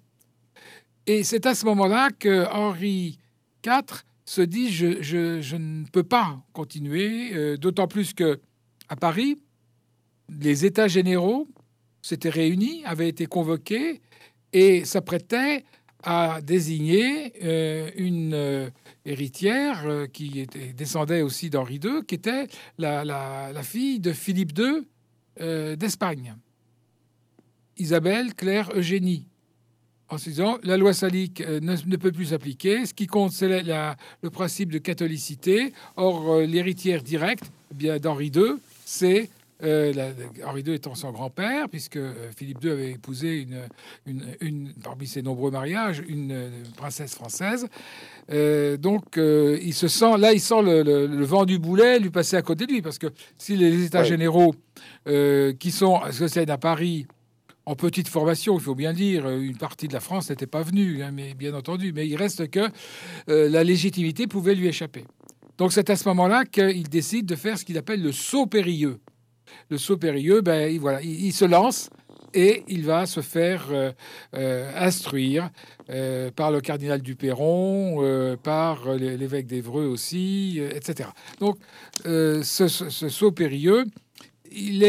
Et c'est à ce moment-là que Henri IV se dit je, ne peux pas continuer, euh, d'autant plus que à Paris, les États généraux s'étaient réunis, avaient été convoqués et s'apprêtaient a désigné euh, une euh, héritière euh, qui était, descendait aussi d'Henri II, qui était la, fille de Philippe II d'Espagne, Isabelle Claire Eugénie. En se disant, la loi salique ne, peut plus s'appliquer. Ce qui compte, c'est le principe de catholicité. Or, l'héritière directe eh d'Henri II, c'est euh, Henri II étant son grand-père, puisque euh, Philippe II avait épousé une, parmi ses nombreux mariages une, euh, princesse française. donc il se sent là, il sent le, vent du boulet lui passer à côté de lui, parce que si les États généraux qui sont associés à Paris en petite formation, il faut bien dire, une partie de la France n'était pas venue, hein, mais bien entendu, mais il reste que la légitimité pouvait lui échapper. Donc c'est à ce moment-là qu'il décide de faire ce qu'il appelle le saut périlleux le saut périlleux, ben, il, voilà, il, se lance et il va se faire euh, euh, instruire euh, par le cardinal du Perron, par l'évêque d'Evreux aussi, etc. Donc, ce, saut périlleux, il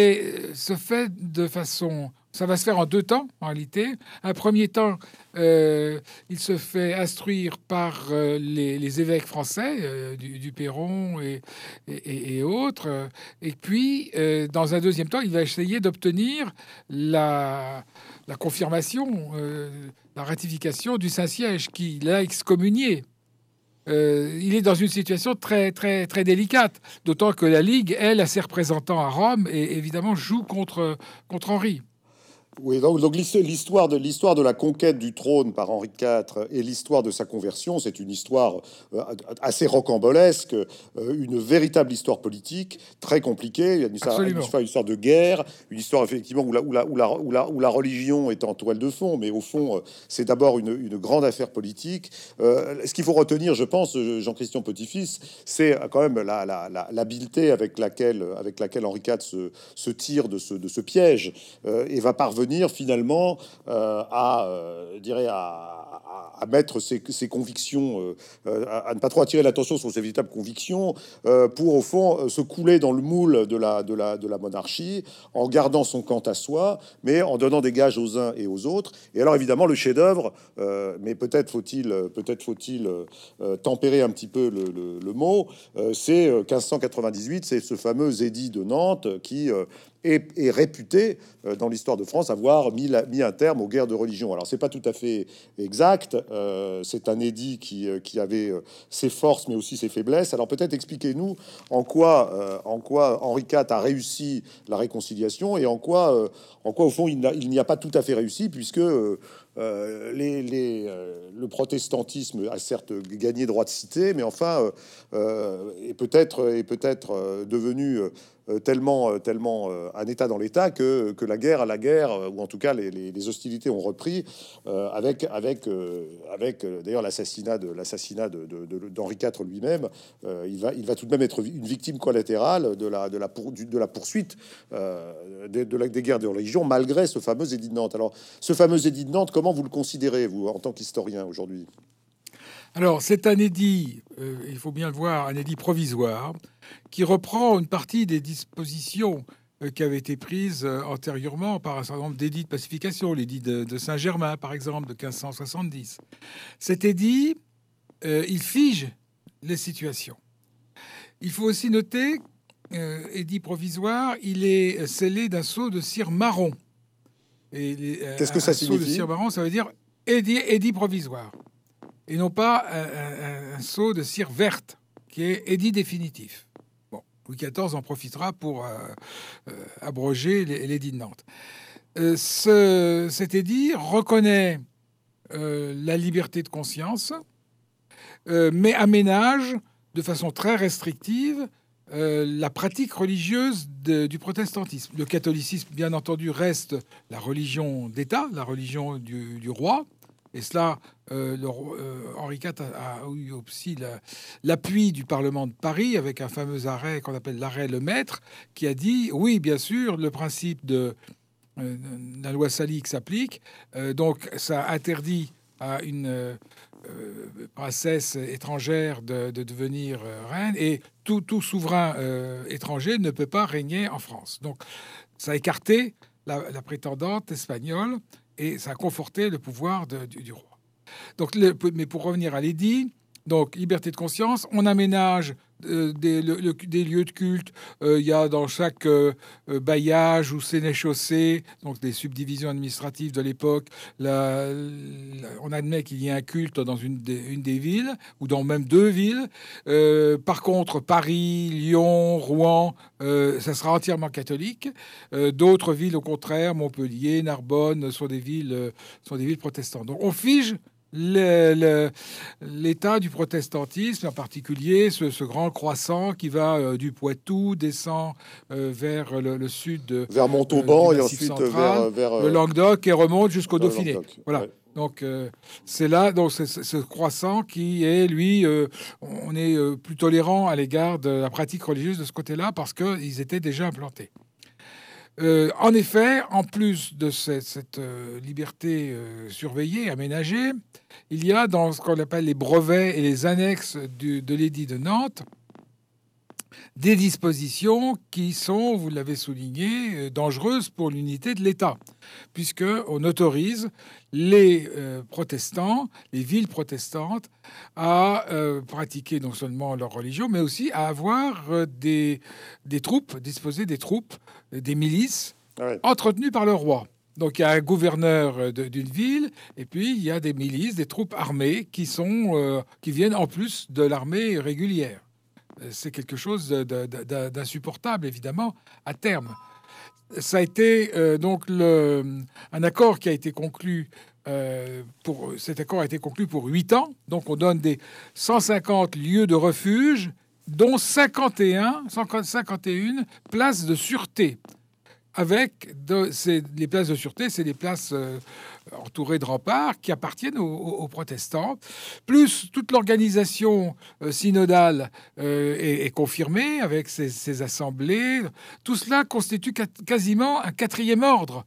se fait de façon ça va se faire en deux temps, en réalité. Un premier temps, euh, il se fait instruire par euh, les, évêques français euh, du, Perron et, autres. Et puis, dans un deuxième temps, il va essayer d'obtenir la, la, confirmation, la ratification du Saint-Siège qui l'a excommunié. il est dans une situation très très très délicate, d'autant que la Ligue, elle, a ses représentants à Rome et évidemment joue contre contre Henri. Oui, donc, l'histoire de l'histoire de la conquête du trône par Henri IV et l'histoire de sa conversion, c'est une histoire euh, assez rocambolesque, euh, une véritable histoire politique très compliquée. Il y a une histoire, de guerre, une histoire effectivement où la, où la, où la, où la, religion est en toile de fond, mais au fond, euh, c'est d'abord une, une, grande affaire politique. ce qu'il faut retenir, je pense, Jean-Christian Petit-Fils, c'est quand même l'habileté avec laquelle, avec laquelle Henri IV se, se tire de ce, de ce piège et va parvenir finalement euh, à, euh, dirais, à, mettre ses, convictions, euh, à, ne pas trop attirer l'attention sur ses véritables convictions, pour au fond se couler dans le moule de la, monarchie, en gardant son camp à soi, mais en donnant des gages aux uns et aux autres. Et alors évidemment le chef-d'œuvre, mais peut-être faut-il peut-être faut-il tempérer un petit peu le, le mot, c'est 1598, c'est ce fameux édit de Nantes qui est, réputé euh, dans l'histoire de France avoir mis, mis, un terme aux guerres de religion. Alors c'est pas tout à fait exact. Euh, c'est un édit qui, euh, avait ses forces mais aussi ses faiblesses. Alors peut-être expliquez-nous en quoi, en quoi Henri IV a réussi la réconciliation et en quoi, en quoi au fond il n'y a, pas tout à fait réussi puisque le protestantisme a certes gagné droit de cité, mais enfin est peut-être est peut-être devenu tellement, euh, tellement euh, un État dans l'État que, que la guerre à la guerre, ou en tout cas les, hostilités ont repris avec, avec, avec d'ailleurs l'assassinat de l'assassinat d'Henri de, IV lui-même. il, va, il va tout de même être une victime collatérale de la, de la, pour, de la poursuite de, de la, des guerres de religion, malgré ce fameux édit de Nantes. Alors, ce fameux édit de Nantes, comment vous le considérez, vous, en tant qu'historien aujourd'hui? Alors, c'est un édit, il faut bien le voir, un édit provisoire, qui reprend une partie des dispositions qui avaient été prises antérieurement par un certain nombre d'édits de pacification, l'édit de, Saint-Germain, par exemple, de 1570. Cet édit, il fige les situations. Il faut aussi noter, édit provisoire, il est scellé d'un sceau de cire marron. Qu'est-ce que ça signifie de cire marron, ça veut dire édit, provisoire. Et non pas un, un, sceau de cire verte, qui est édit définitif. Louis XIV en profitera pour euh, euh, abroger l'édit de Nantes. Euh, ce, cet édit reconnaît la liberté de conscience, mais aménage de façon très restrictive la pratique religieuse du protestantisme. Le catholicisme, bien entendu, reste la religion d'État, la religion du, roi. Et cela, euh, euh, Henri IV a, eu aussi l'appui du Parlement de Paris avec un fameux arrêt qu'on appelle l'arrêt Le Maître, qui a dit oui, bien sûr, le principe de la loi salique s'applique. donc, ça interdit à une euh, princesse étrangère de, devenir euh, reine et tout, tout souverain euh, étranger ne peut pas régner en France. Donc ça a écarté la, prétendante espagnole et ça a conforté le pouvoir du, roi. Donc, mais pour revenir à l'édit, donc liberté de conscience, on aménage euh, des, lieux de culte. Euh, il y a dans chaque euh, bailliage ou sénéchaussée, donc des subdivisions administratives de l'époque, on admet qu'il y ait un culte dans une des, villes ou dans même deux villes. par contre, Paris, Lyon, Rouen, ça sera entièrement catholique. D'autres villes, au contraire, Montpellier, Narbonne, sont des villes, sont des villes protestantes. Donc on fige l'état du protestantisme, en particulier ce, grand croissant qui va euh, du Poitou, descend euh, vers le, sud, de, vers Montauban et ensuite vers, le Languedoc et remonte jusqu'au Dauphiné. Voilà. Donc c'est là donc ce croissant qui est lui, on est plus tolérant à l'égard de la pratique religieuse de ce côté-là parce qu'ils étaient déjà implantés. Euh, en effet, en plus de cette, euh, liberté euh, surveillée, aménagée, il y a dans ce qu'on appelle les brevets et les annexes de l'édit de Nantes des dispositions qui sont, vous l'avez souligné, dangereuses pour l'unité de l'État, puisqu'on autorise les protestants, les villes protestantes, à pratiquer non seulement leur religion, mais aussi à avoir des troupes, disposer des troupes, des milices entretenues par le roi. Donc il y a un gouverneur d'une ville, et puis il y a des milices, des troupes armées qui, sont, qui viennent en plus de l'armée régulière. C'est quelque chose d'insupportable, évidemment, à terme ça a été euh, donc le, un accord qui a été conclu. Euh, pour, cet accord a été conclu pour 8 ans. Donc on donne des 150 lieux de refuge, dont 51, 51 places de sûreté. Avec les places de sûreté, c'est des places euh, entourés de remparts qui appartiennent aux, protestants, plus toute l'organisation euh, synodale euh, est, confirmée avec ses, assemblées. Tout cela constitue quasiment un quatrième ordre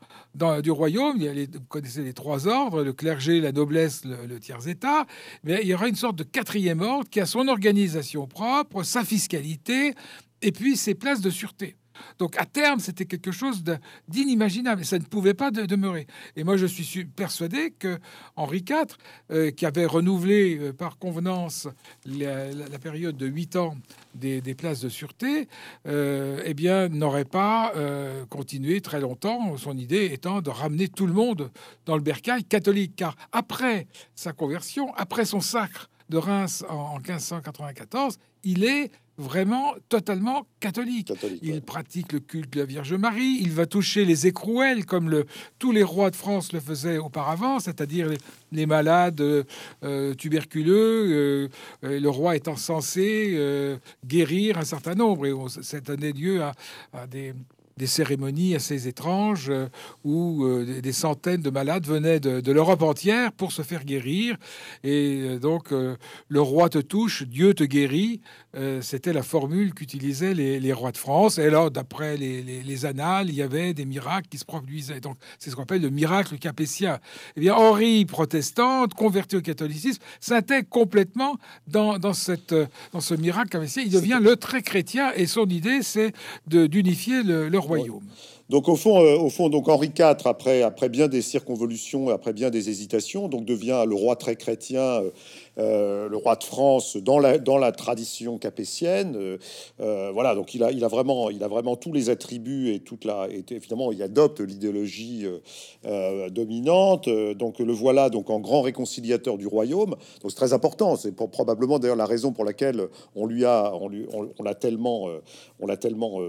du royaume. Vous connaissez les trois ordres, le clergé, la noblesse, le, le tiers-état. Mais il y aura une sorte de quatrième ordre qui a son organisation propre, sa fiscalité et puis ses places de sûreté. Donc à terme, c'était quelque chose d'inimaginable. Ça ne pouvait pas demeurer. Et moi, je suis persuadé que Henri IV, euh, qui avait renouvelé euh, par convenance la, période de 8 ans des, places de sûreté, euh, eh bien, n'aurait pas continué très longtemps, son idée étant de ramener tout le monde dans le bercail catholique. Car après sa conversion, après son sacre de Reims en 1594, il est vraiment totalement catholique. il pratique le culte de la Vierge Marie, il va toucher les écrouelles comme le, tous les rois de France le faisaient auparavant, c'est-à-dire les, malades euh, tuberculeux. Euh, le roi étant censé euh, guérir un certain nombre, et ça donnait lieu à des des cérémonies assez étranges euh, où euh, des centaines de malades venaient de, l'Europe entière pour se faire guérir. Et euh, donc, le roi te touche, Dieu te guérit. C'était la formule qu'utilisaient les, rois de France. Et alors, d'après les, annales, il y avait des miracles qui se produisaient. Donc, c'est ce qu'on appelle le miracle capétien. Eh bien, Henri, protestante, converti au catholicisme, s'intègre complètement dans, dans, cette, dans ce miracle capétien. Il devient le très chrétien et son idée, c'est d'unifier le, le Donc au fond, euh, au fond, donc Henri IV, après, après bien des circonvolutions, après bien des hésitations, donc devient le roi très chrétien euh, le roi de France dans la, dans la tradition capétienne. Euh, euh, voilà, donc il a, il, a vraiment, il a vraiment tous les attributs et toute la. Et évidemment, il adopte l'idéologie dominante. Donc le voilà donc en grand réconciliateur du royaume. Donc c'est très important. C'est probablement d'ailleurs la raison pour laquelle on lui a, on lui, on, l'a tellement, on l'a tellement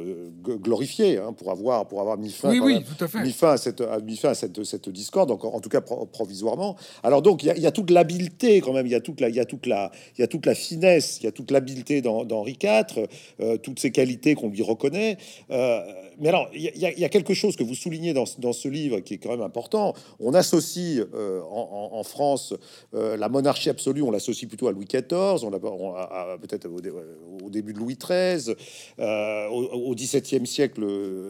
glorifié hein, pour avoir, pour avoir mis fin, oui, oui, tout à mis fin à cette, mis fin à cette, cette discorde. Donc en tout cas provisoirement. Alors donc il y y a toute l'habileté quand même. Il y a il y a toute la, il toute la finesse, il y a toute l'habileté d'Henri IV, euh, toutes ces qualités qu'on lui reconnaît. Euh, mais alors, il y, a, quelque chose que vous soulignez dans, ce livre qui est quand même important. On associe euh, en, France la monarchie absolue, on l'associe plutôt à Louis XIV, on, peut-être au, début de Louis XIII, au, XVIIe siècle,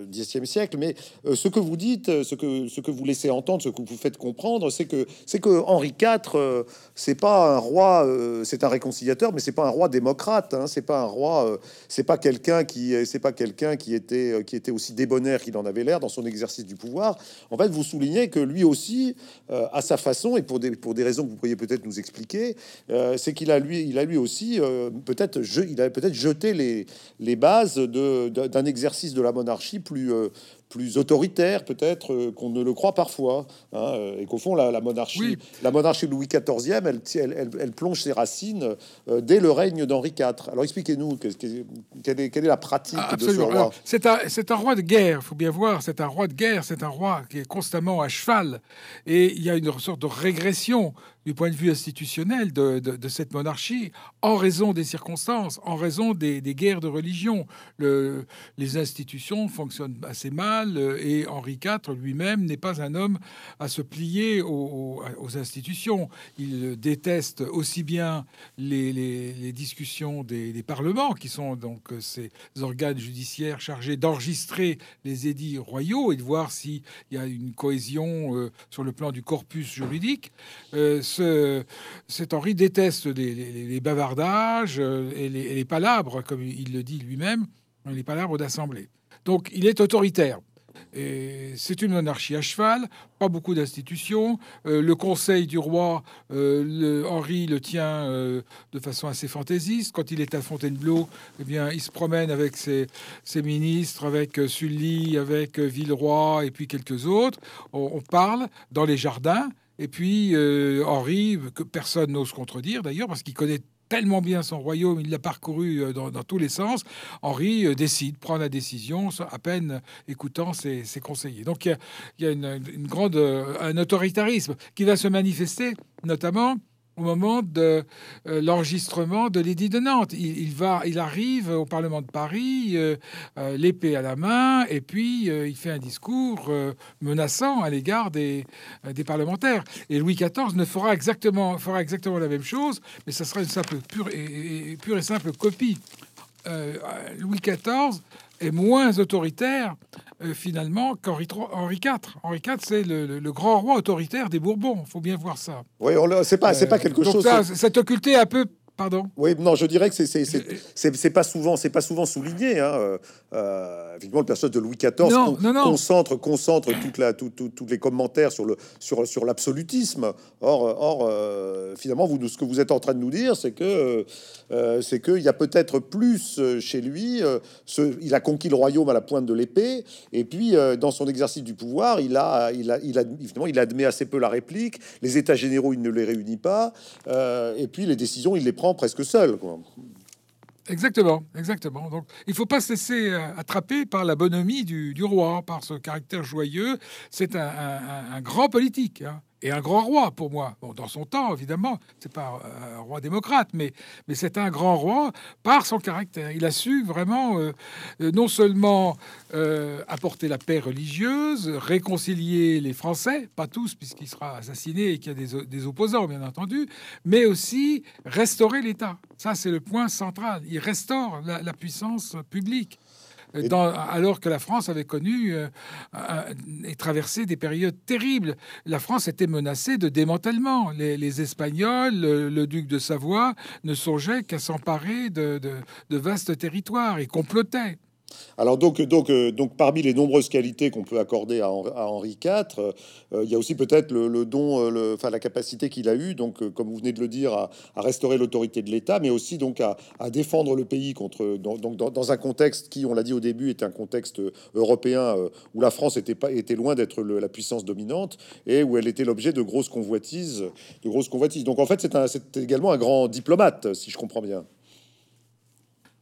XVIIe siècle. Mais ce que vous dites, ce que, ce que vous laissez entendre, ce que vous faites comprendre, c'est que c'est que Henri IV, c'est pas un roi euh, c'est un réconciliateur, mais c'est pas un roi démocrate. Hein, c'est pas un roi, euh, c'est pas quelqu'un qui, c'est pas quelqu'un qui était, euh, qui était aussi débonnaire qu'il en avait l'air dans son exercice du pouvoir. En fait, vous soulignez que lui aussi, à sa façon et pour des, pour des raisons que vous pourriez peut-être nous expliquer, c'est qu'il a lui, il a lui aussi peut-être, il a peut-être jeté les, les bases de, d'un exercice de la monarchie plus plus autoritaire peut-être euh, qu'on ne le croit parfois, hein, euh, et qu'au fond la, monarchie, la monarchie Louis XIVe, elle, elle, elle, plonge ses racines euh, dès le règne d'Henri IV. Alors expliquez-nous quelle est, quelle est la pratique de ce roi. C'est un, un, roi de guerre, il faut bien voir, c'est un roi de guerre, c'est un roi qui est constamment à cheval, et il y a une sorte de régression du point de vue institutionnel de, cette monarchie en raison des circonstances, en raison des, guerres de religion. Le, les institutions fonctionnent assez mal et Henri IV lui-même n'est pas un homme à se plier aux, institutions. Il déteste aussi bien les, discussions des, parlements, qui sont donc ces organes judiciaires chargés d'enregistrer les édits royaux et de voir s'il y a une cohésion euh, sur le plan du corpus juridique. Euh, cet Henri déteste les, bavardages euh, et les, palabres, comme il le dit lui-même, les palabres d'assemblée. Donc il est autoritaire. C'est une monarchie à cheval, pas beaucoup d'institutions. Euh, le conseil du roi, euh, Henri le tient de façon assez fantaisiste. Quand il est à Fontainebleau, eh bien, il se promène avec ses, ministres, avec Sully, avec Villeroy et puis quelques autres. on parle dans les jardins. Et puis euh, Henri, que personne n'ose contredire d'ailleurs, parce qu'il connaît tellement bien son royaume, il l'a parcouru euh, dans, tous les sens. Henri euh, décide, prend la décision, à peine écoutant ses, conseillers. Donc il y a, une, grande, un autoritarisme qui va se manifester notamment au moment de euh, l'enregistrement de l'édit de Nantes. Il, va, il arrive au Parlement de Paris, euh, euh, l'épée à la main, et puis il fait un discours menaçant à l'égard des, des, parlementaires. Et Louis XIV ne fera exactement, fera exactement la même chose, mais ça sera une simple, pure et, pure et simple copie. Louis XIV est moins autoritaire euh, finalement qu'Henri Henri IV. Henri IV, c'est le, grand roi autoritaire des Bourbons. Il faut bien voir ça. Oui, c'est pas, c'est pas euh, quelque chose. C'est occulté un peu Pardon Oui, non, je dirais que c'est pas souvent, c'est pas souvent souligné. Hein. Euh, euh, le personnage de Louis XIV concentre, concentre toute la, tous les commentaires sur le sur sur l'absolutisme. Or, or, euh, finalement, vous, ce que vous êtes en train de nous dire, c'est que euh, c'est qu'il y a peut-être plus chez lui. Ce, il a conquis le royaume à la pointe de l'épée, et puis dans son exercice du pouvoir, il a, il a, il a, il admet assez peu la réplique. Les États généraux, il ne les réunit pas, et puis les décisions, il les prend presque seul. Quoi. Exactement, exactement. Donc, il ne faut pas se laisser euh, attraper par la bonhomie du, roi, par ce caractère joyeux. C'est un, grand politique. Hein et un grand roi pour moi. Dans son temps, évidemment, c'est pas un roi démocrate, mais, mais c'est un grand roi par son caractère. Il a su vraiment euh, euh, non seulement euh, apporter la paix religieuse, réconcilier les Français, pas tous puisqu'il sera assassiné et qu'il y a des, opposants, bien entendu, mais aussi restaurer l'État. Ça, c'est le point central. Il restaure la puissance publique alors que la France avait connu euh, et traversé des périodes terribles. La France était menacée de démantèlement. Les, Espagnols, le, duc de Savoie, ne songeaient qu'à s'emparer de, vastes territoires et complotaient. Alors donc, donc, euh, donc parmi les nombreuses qualités qu'on peut accorder à, Henri IV, euh, il y a aussi peut-être le, don, euh, enfin la capacité qu'il a eu, donc comme vous venez de le dire, à, restaurer l'autorité de l'État, mais aussi donc à, défendre le pays contre donc dans, un contexte qui, on l'a dit au début, est un contexte européen où la France était pas était loin d'être la puissance dominante et où elle était l'objet de grosses convoitises, de grosses convoitises. Donc en fait, c'est également un grand diplomate, si je comprends bien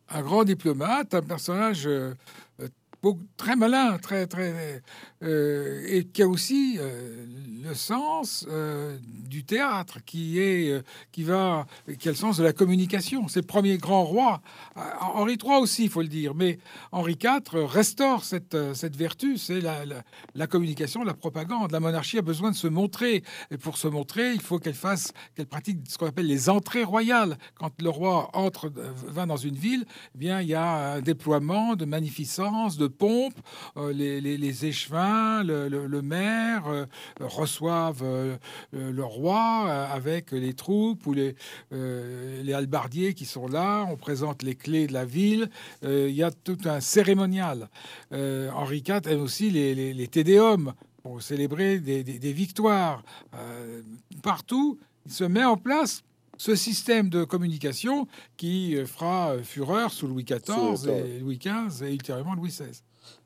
un grand diplomate, un personnage euh, très malin, très très euh, et qui a aussi euh, le sens euh, du théâtre, qui est qui va qui a le sens de la communication. C'est le premier grand roi. Henri III aussi, il faut le dire, mais Henri IV restaure cette cette vertu, c'est la, la, communication, la propagande. La monarchie a besoin de se montrer, et pour se montrer, il faut qu'elle fasse, qu'elle pratique ce qu'on appelle les entrées royales. Quand le roi entre, va dans une ville, eh bien il y a un déploiement de magnificence, de pompe, les, échevins, le, maire euh, reçoivent euh, le roi avec les troupes ou les, les halbardiers qui sont là. On présente les clés de la ville. Il y a tout un cérémonial. Henri IV aime aussi les, les, tédéums pour célébrer des, des victoires. partout, il se met en place ce système de communication qui fera fureur sous Louis XIV et Louis XV et ultérieurement Louis XVI.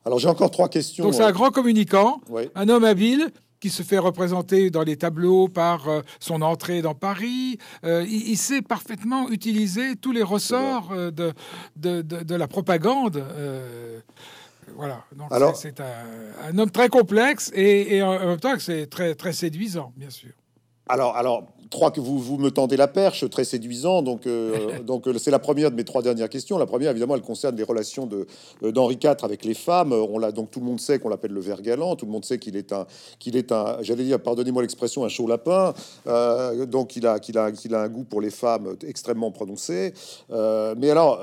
Alors j'ai encore trois questions. Donc c'est un grand communicant, un homme habile qui se fait représenter dans les tableaux par euh, son entrée dans Paris. Euh, il, sait parfaitement utiliser tous les ressorts euh, de, de, la propagande. voilà. Donc c'est un, homme très complexe et, et en même temps c'est très, très séduisant, bien sûr. Alors, alors, trois que vous, vous me tendez la perche, très séduisant. Donc, euh, donc euh, c'est la première de mes trois dernières questions. La première, évidemment, elle concerne les relations de euh, d'Henri IV avec les femmes. On l'a donc tout le monde sait qu'on l'appelle le ver galant. Tout le monde sait qu'il est un qu'il est un. J'allais dire, pardonnez-moi l'expression, un chaud lapin. donc, il a qu'il a qu'il a un goût pour les femmes extrêmement prononcé. mais alors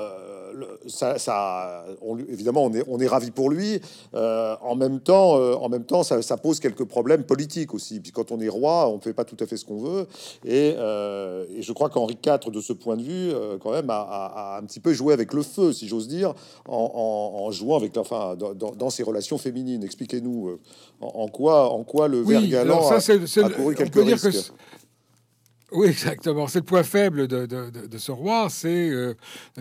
ça, évidemment, on est, on est ravi pour lui. Euh, en même temps, euh, en même temps, ça, pose quelques problèmes politiques aussi. Puis quand on est roi, on ne fait pas tout à fait ce qu'on veut. Et, euh, je crois qu'Henri IV, de ce point de vue, quand même, a, un petit peu joué avec le feu, si j'ose dire, en, jouant avec, enfin, dans, ses relations féminines. Expliquez-nous en, quoi, en quoi le oui, galant a, a, couru quelques risques. Oui, exactement. C'est le point faible de, ce roi, c'est euh,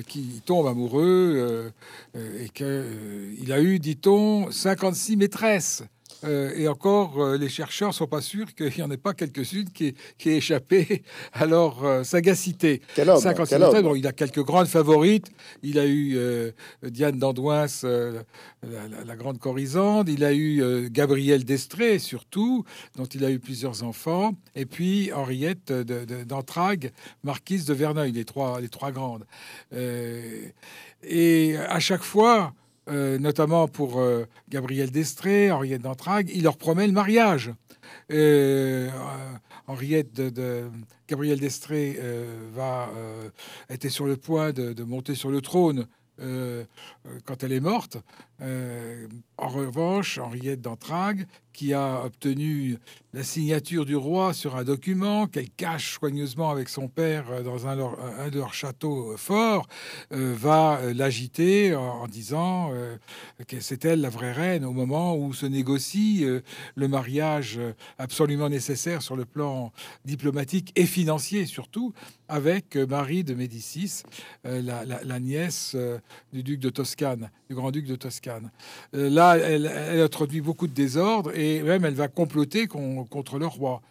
qu'il tombe amoureux euh, euh, et qu'il a eu, dit-on, 56 maîtresses. Euh, et encore, euh, les chercheurs sont pas sûrs qu'il n'y en ait pas quelques-unes qui, qui aient échappé à leur euh, sagacité. Quel homme, bon, il a quelques grandes favorites. Il a eu Diane d'Andoins, la, grande Corisande. Il a eu Gabrielle d'Estrée, surtout, dont il a eu plusieurs enfants. Et puis Henriette d'Entrague, marquise de Verneuil, les trois, les trois grandes. et à chaque fois, euh, notamment pour euh, Gabriel Destré, Henriette d'Entrague, il leur promet le mariage. Euh, Henriette de, Gabriel Destré va était sur le point de, monter sur le trône quand elle est morte. en revanche, Henriette d'Entrague qui a obtenu la signature du roi sur un document qu'elle cache soigneusement avec son père euh, dans un, de leurs châteaux euh, forts, euh, va l'agiter en, disant que c'est elle la vraie reine au moment où se négocie le mariage absolument nécessaire sur le plan diplomatique et financier surtout avec Marie de Médicis, la, nièce du duc de Toscane, du grand-duc de Toscane. là, elle, introduit beaucoup de désordre et même elle va comploter contre le roi.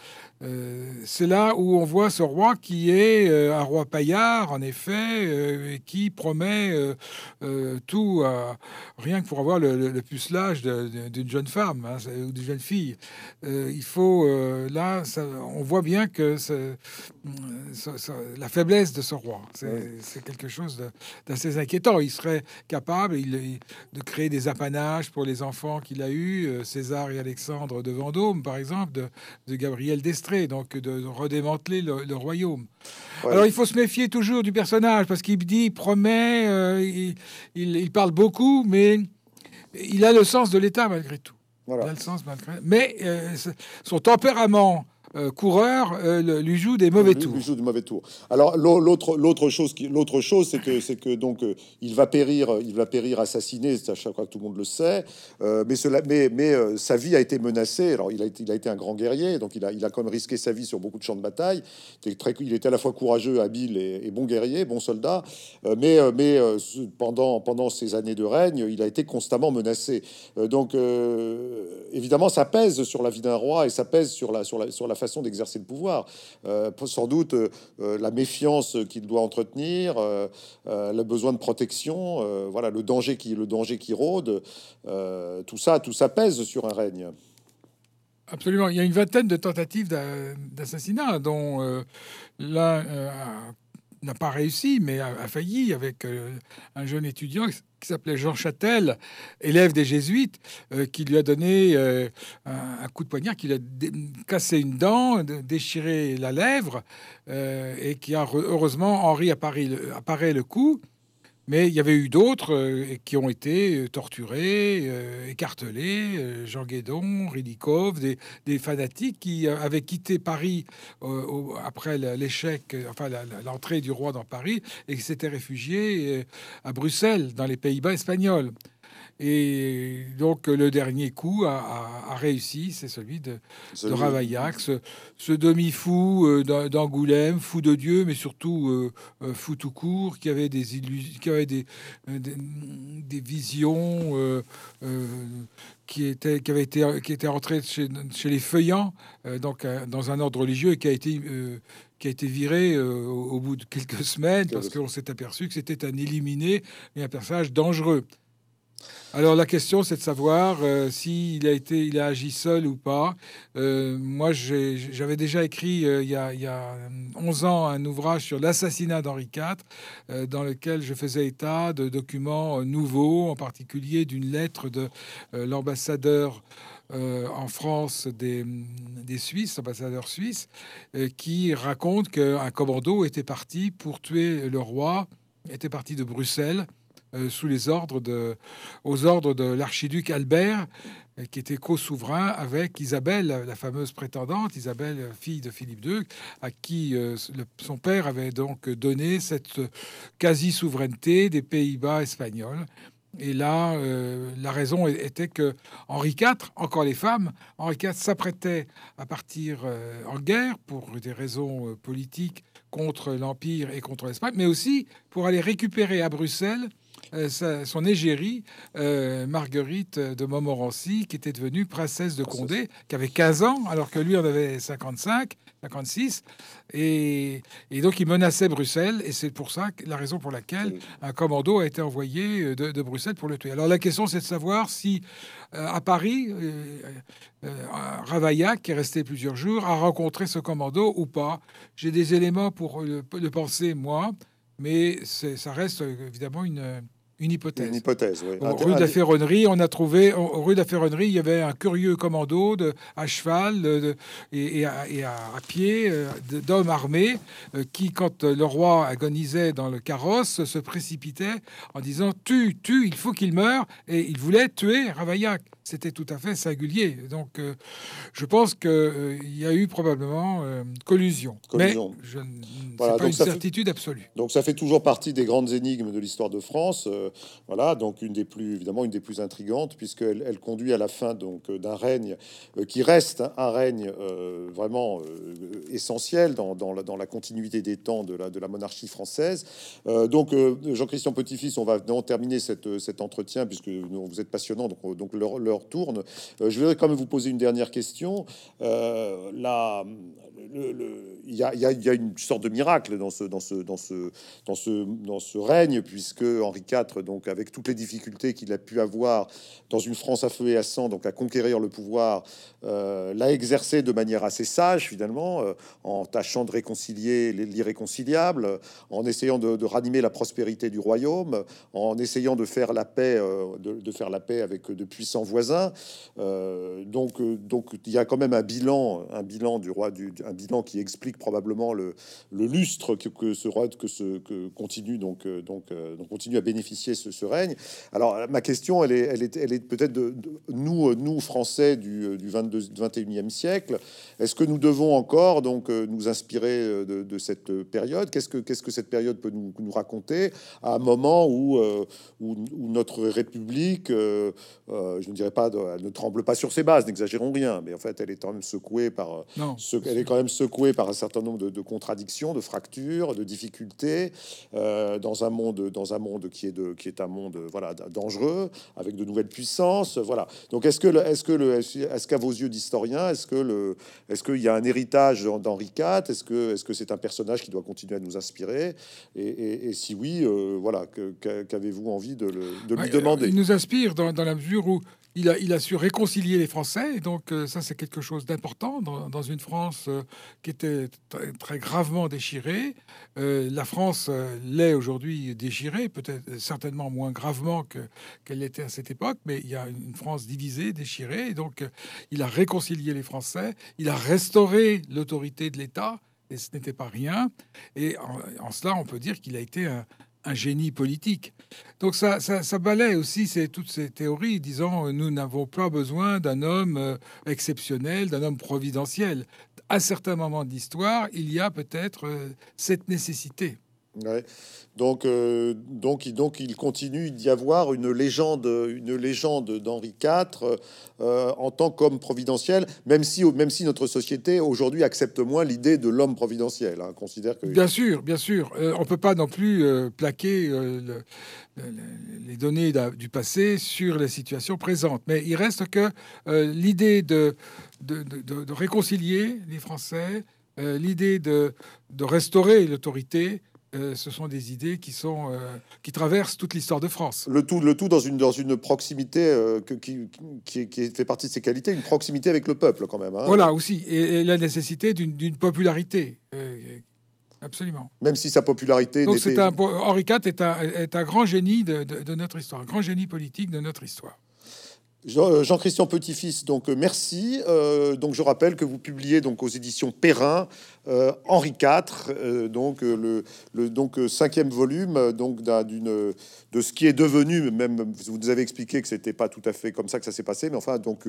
Euh, c'est là où on voit ce roi qui est euh, un roi paillard, en effet, euh, qui promet tout, rien que pour avoir le, pucelage d'une jeune femme hein, ou d'une jeune fille. il faut, là, on voit bien que la faiblesse de ce roi, c'est quelque chose d'assez inquiétant. Il serait capable de créer des apanages pour les enfants qu'il a eus, César et Alexandre de Vendôme, par exemple, de, de Gabriel donc de redémanteler le, royaume. Alors il faut se méfier toujours du personnage parce qu'il dit, il promet, euh, il, parle beaucoup, mais il a le sens de l'État malgré tout. Voilà. Il a le sens malgré. Mais euh, son tempérament coureurs lui jouent des mauvais tours. Lui joue des mauvais tours. Alors l'autre l'autre chose qui l'autre chose c'est que c'est que donc il va périr il va périr assassiné. À chaque fois que tout le monde le sait. mais cela mais mais sa vie a été menacée. Alors il a été il a été un grand guerrier donc il a il a quand même risqué sa vie sur beaucoup de champs de bataille. Il était, très, il était à la fois courageux, habile et, bon guerrier, bon soldat. mais mais pendant pendant ces années de règne, il a été constamment menacé. donc évidemment ça pèse sur la vie d'un roi et ça pèse sur la, sur la, sur la façon d'exercer le pouvoir. Euh, sans doute euh, la méfiance qu'il doit entretenir, euh, le besoin de protection, voilà, le danger qui, le danger qui rôde, tout ça, tout ça pèse sur un règne. Absolument. Il y a une vingtaine de tentatives d'assassinat, dont l'un n'a pas réussi, mais a, failli avec un jeune étudiant qui s'appelait Jean Châtel, élève des jésuites, euh, qui lui a donné euh, un, coup de poignard, qui lui a cassé une dent, déchiré la lèvre, euh, et qui a heureusement Henri apparaît apparaît le coup. Mais il y avait eu d'autres euh, qui ont été euh, torturés, euh, écartelés, Jean Guédon, Ridikov, des, fanatiques qui avaient quitté Paris après l'échec, enfin l'entrée du roi dans Paris, et qui s'étaient réfugiés à Bruxelles, dans les Pays-Bas espagnols. Et donc le dernier coup a, réussi, c'est celui de, de Ravaillac, ce, demi-fou euh, d'Angoulême, fou de Dieu, mais surtout euh, euh, fou tout court, qui avait des illusions, qui avait des, des, visions qui étaient, qui avait été, qui était rentré chez, chez les feuillants, donc dans un ordre religieux, et qui a été qui a été viré au, bout de quelques semaines parce qu'on s'est aperçu que c'était un éliminé et un personnage dangereux. Alors la question, c'est de savoir euh, s'il a été, il a agi seul ou pas. Euh, moi, j'avais déjà écrit euh, il, y a, il, y a, 11 ans un ouvrage sur l'assassinat d'Henri IV, dans lequel je faisais état de documents nouveaux, en particulier d'une lettre de l'ambassadeur. en France des, Suisses, ambassadeur suisse, qui raconte qu'un commando était parti pour tuer le roi, était parti de Bruxelles sous les ordres de, aux ordres de l'archiduc Albert, euh, qui était co-souverain avec Isabelle, la fameuse prétendante, Isabelle, fille de Philippe II, à qui euh, son père avait donc donné cette quasi-souveraineté des Pays-Bas espagnols. Et là, la raison était que Henri IV, encore les femmes, Henri IV s'apprêtait à partir en guerre pour des raisons politiques contre l'Empire et contre l'Espagne, mais aussi pour aller récupérer à Bruxelles euh, son égérie, euh, Marguerite de Montmorency, qui était devenue princesse de Condé, qui avait 15 ans, alors que lui en avait 55, 56. Et, donc il menaçait Bruxelles, et c'est pour ça la raison pour laquelle un commando a été envoyé euh, de, Bruxelles pour le tuer. Alors la question, c'est de savoir si à Paris, Ravaillac, qui est resté plusieurs jours, a rencontré ce commando ou pas. J'ai des éléments pour le, le penser, moi mais ça reste évidemment une, une hypothèse. Une hypothèse, oui. rue de la Ferronnerie, on a trouvé, rue de la Ferronnerie, il y avait un curieux commando de, à cheval de, et, à, pied euh, d'hommes armés euh, qui, quand le roi agonisait dans le carrosse, se précipitait en disant Tue, tue, il faut qu'il meure. Et il voulait tuer Ravaillac. C'était tout à fait singulier. Donc, euh, je pense qu'il y a eu probablement collusion. collusion. Mais je, voilà, pas une certitude absolue. Donc, ça fait toujours partie des grandes énigmes de l'histoire de France. Euh, voilà, donc une des plus évidemment une des plus intrigantes puisqu'elle elle conduit à la fin donc euh, d'un règne euh, qui reste un règne vraiment essentiel dans, la, continuité des temps de la, monarchie française. donc Jean-Christian Petit-Fils, on va terminer cette, cet entretien puisque vous êtes passionnant, donc, donc leur, tourne. je voudrais quand même vous poser une dernière question. la, il y, a, une sorte de miracle dans ce, règne, puisque Henri IV, donc avec toutes les difficultés qu'il a pu avoir dans une France à feu et à sang, donc à conquérir le pouvoir, euh, l'a exercé de manière assez sage finalement, euh, en tâchant de réconcilier l'irréconciliable, en essayant de, ranimer la prospérité du royaume, en essayant de faire la paix, euh, avec de puissants voisins. donc il y a quand même un bilan, un bilan du roi du un bilan qui explique probablement le, lustre que, que, ce que ce que continue donc donc, donc continue à bénéficier ce, règne. Alors ma question, elle est elle est elle est peut-être de, nous nous Français du, du 22 21e siècle. Est-ce que nous devons encore donc nous inspirer de, de cette période? Qu'est-ce que qu'est-ce que cette période peut nous, nous raconter à un moment où, où, où notre République, je ne dirais pas, elle ne tremble pas sur ses bases, n'exagérons rien, mais en fait, elle est quand même secouée par, ce, elle est quand même secouée par un certain nombre de, contradictions, de fractures, de difficultés euh, dans un monde, dans un monde qui est de, qui est un monde, voilà, dangereux, avec de nouvelles puissances, voilà. Donc, est-ce que, est-ce que le, est-ce qu'à vos yeux d'historien, est-ce que le, est-ce qu'il y a un héritage d'Henri IV Est-ce que, est-ce que c'est un personnage qui doit continuer à nous inspirer? Et, si oui, euh, voilà, qu'avez-vous envie de, le, de lui demander? Il nous inspire dans, dans la mesure où il a, su réconcilier les Français, et donc euh, ça c'est quelque chose d'important dans, une France euh, qui était très gravement déchirée. Euh, la France l'est aujourd'hui déchirée, peut-être certainement moins gravement qu'elle l'était à cette époque, mais il y a une France divisée, déchirée, et donc il a réconcilié les Français, il a restauré l'autorité de l'État, et ce n'était pas rien. Et en, en, cela, on peut dire qu'il a été un, un génie politique. Donc ça, ça, aussi toutes ces théories disant euh, nous n'avons pas besoin d'un homme euh, exceptionnel, d'un homme providentiel. À certains moments de l'histoire, il y a peut-être euh, cette nécessité. Donc, euh, donc, donc, il continue d'y avoir une légende, une légende d'Henri IV euh, en tant qu'homme providentiel, même si, même si notre société aujourd'hui accepte moins l'idée de l'homme providentiel. Hein, bien sûr, bien sûr, euh, on peut pas non plus plaquer les données du passé sur les situations présentes, mais il reste que l'idée de de, de, réconcilier les Français, l'idée de, de restaurer l'autorité euh, ce sont des idées qui, sont, euh, qui traversent toute l'histoire de France. Le tout, le tout dans, une, dans une proximité euh, qui, qui, qui, fait partie de ses qualités, une proximité avec le peuple quand même. Hein. Voilà aussi, et, la nécessité d'une popularité. absolument. Même si sa popularité. Donc un, Henri IV est un, est un grand génie de, de notre histoire, un grand génie politique de notre histoire. Euh, Jean-Christian Petit-Fils, donc euh, merci. Euh, donc je rappelle que vous publiez donc aux éditions Perrin Henri IV, donc le, donc cinquième volume donc d'une de ce qui est devenu même vous nous avez expliqué que c'était pas tout à fait comme ça que ça s'est passé, mais enfin donc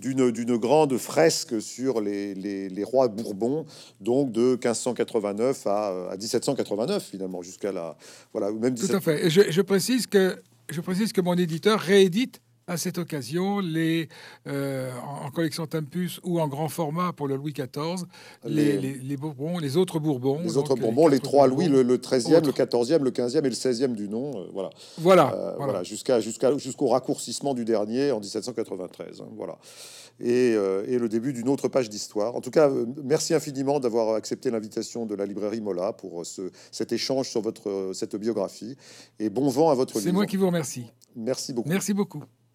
d'une d'une grande fresque sur les, les, rois Bourbons, donc de 1589 à, à 1789 finalement jusqu'à la voilà même. Tout à fait. Et je, je précise que je précise que mon éditeur réédite à cette occasion les, euh, en, collection Tempus ou en grand format pour le Louis XIV, les, les, Bourbons, les autres Bourbons. Les autres Bourbons, les, trois Louis, le, 13e, le 14e, le 15e et le 16e du nom. Euh, voilà. Voilà. Euh, voilà. Jusqu'à, jusqu'à, jusqu'au raccourcissement du dernier en 1793. Hein, voilà. Et, et, le début d'une autre page d'histoire. En tout cas, merci infiniment d'avoir accepté l'invitation de la librairie Mola pour ce, cet échange sur votre, cette biographie. Et bon vent à votre livre. C'est moi qui vous remercie. Merci beaucoup. Merci beaucoup.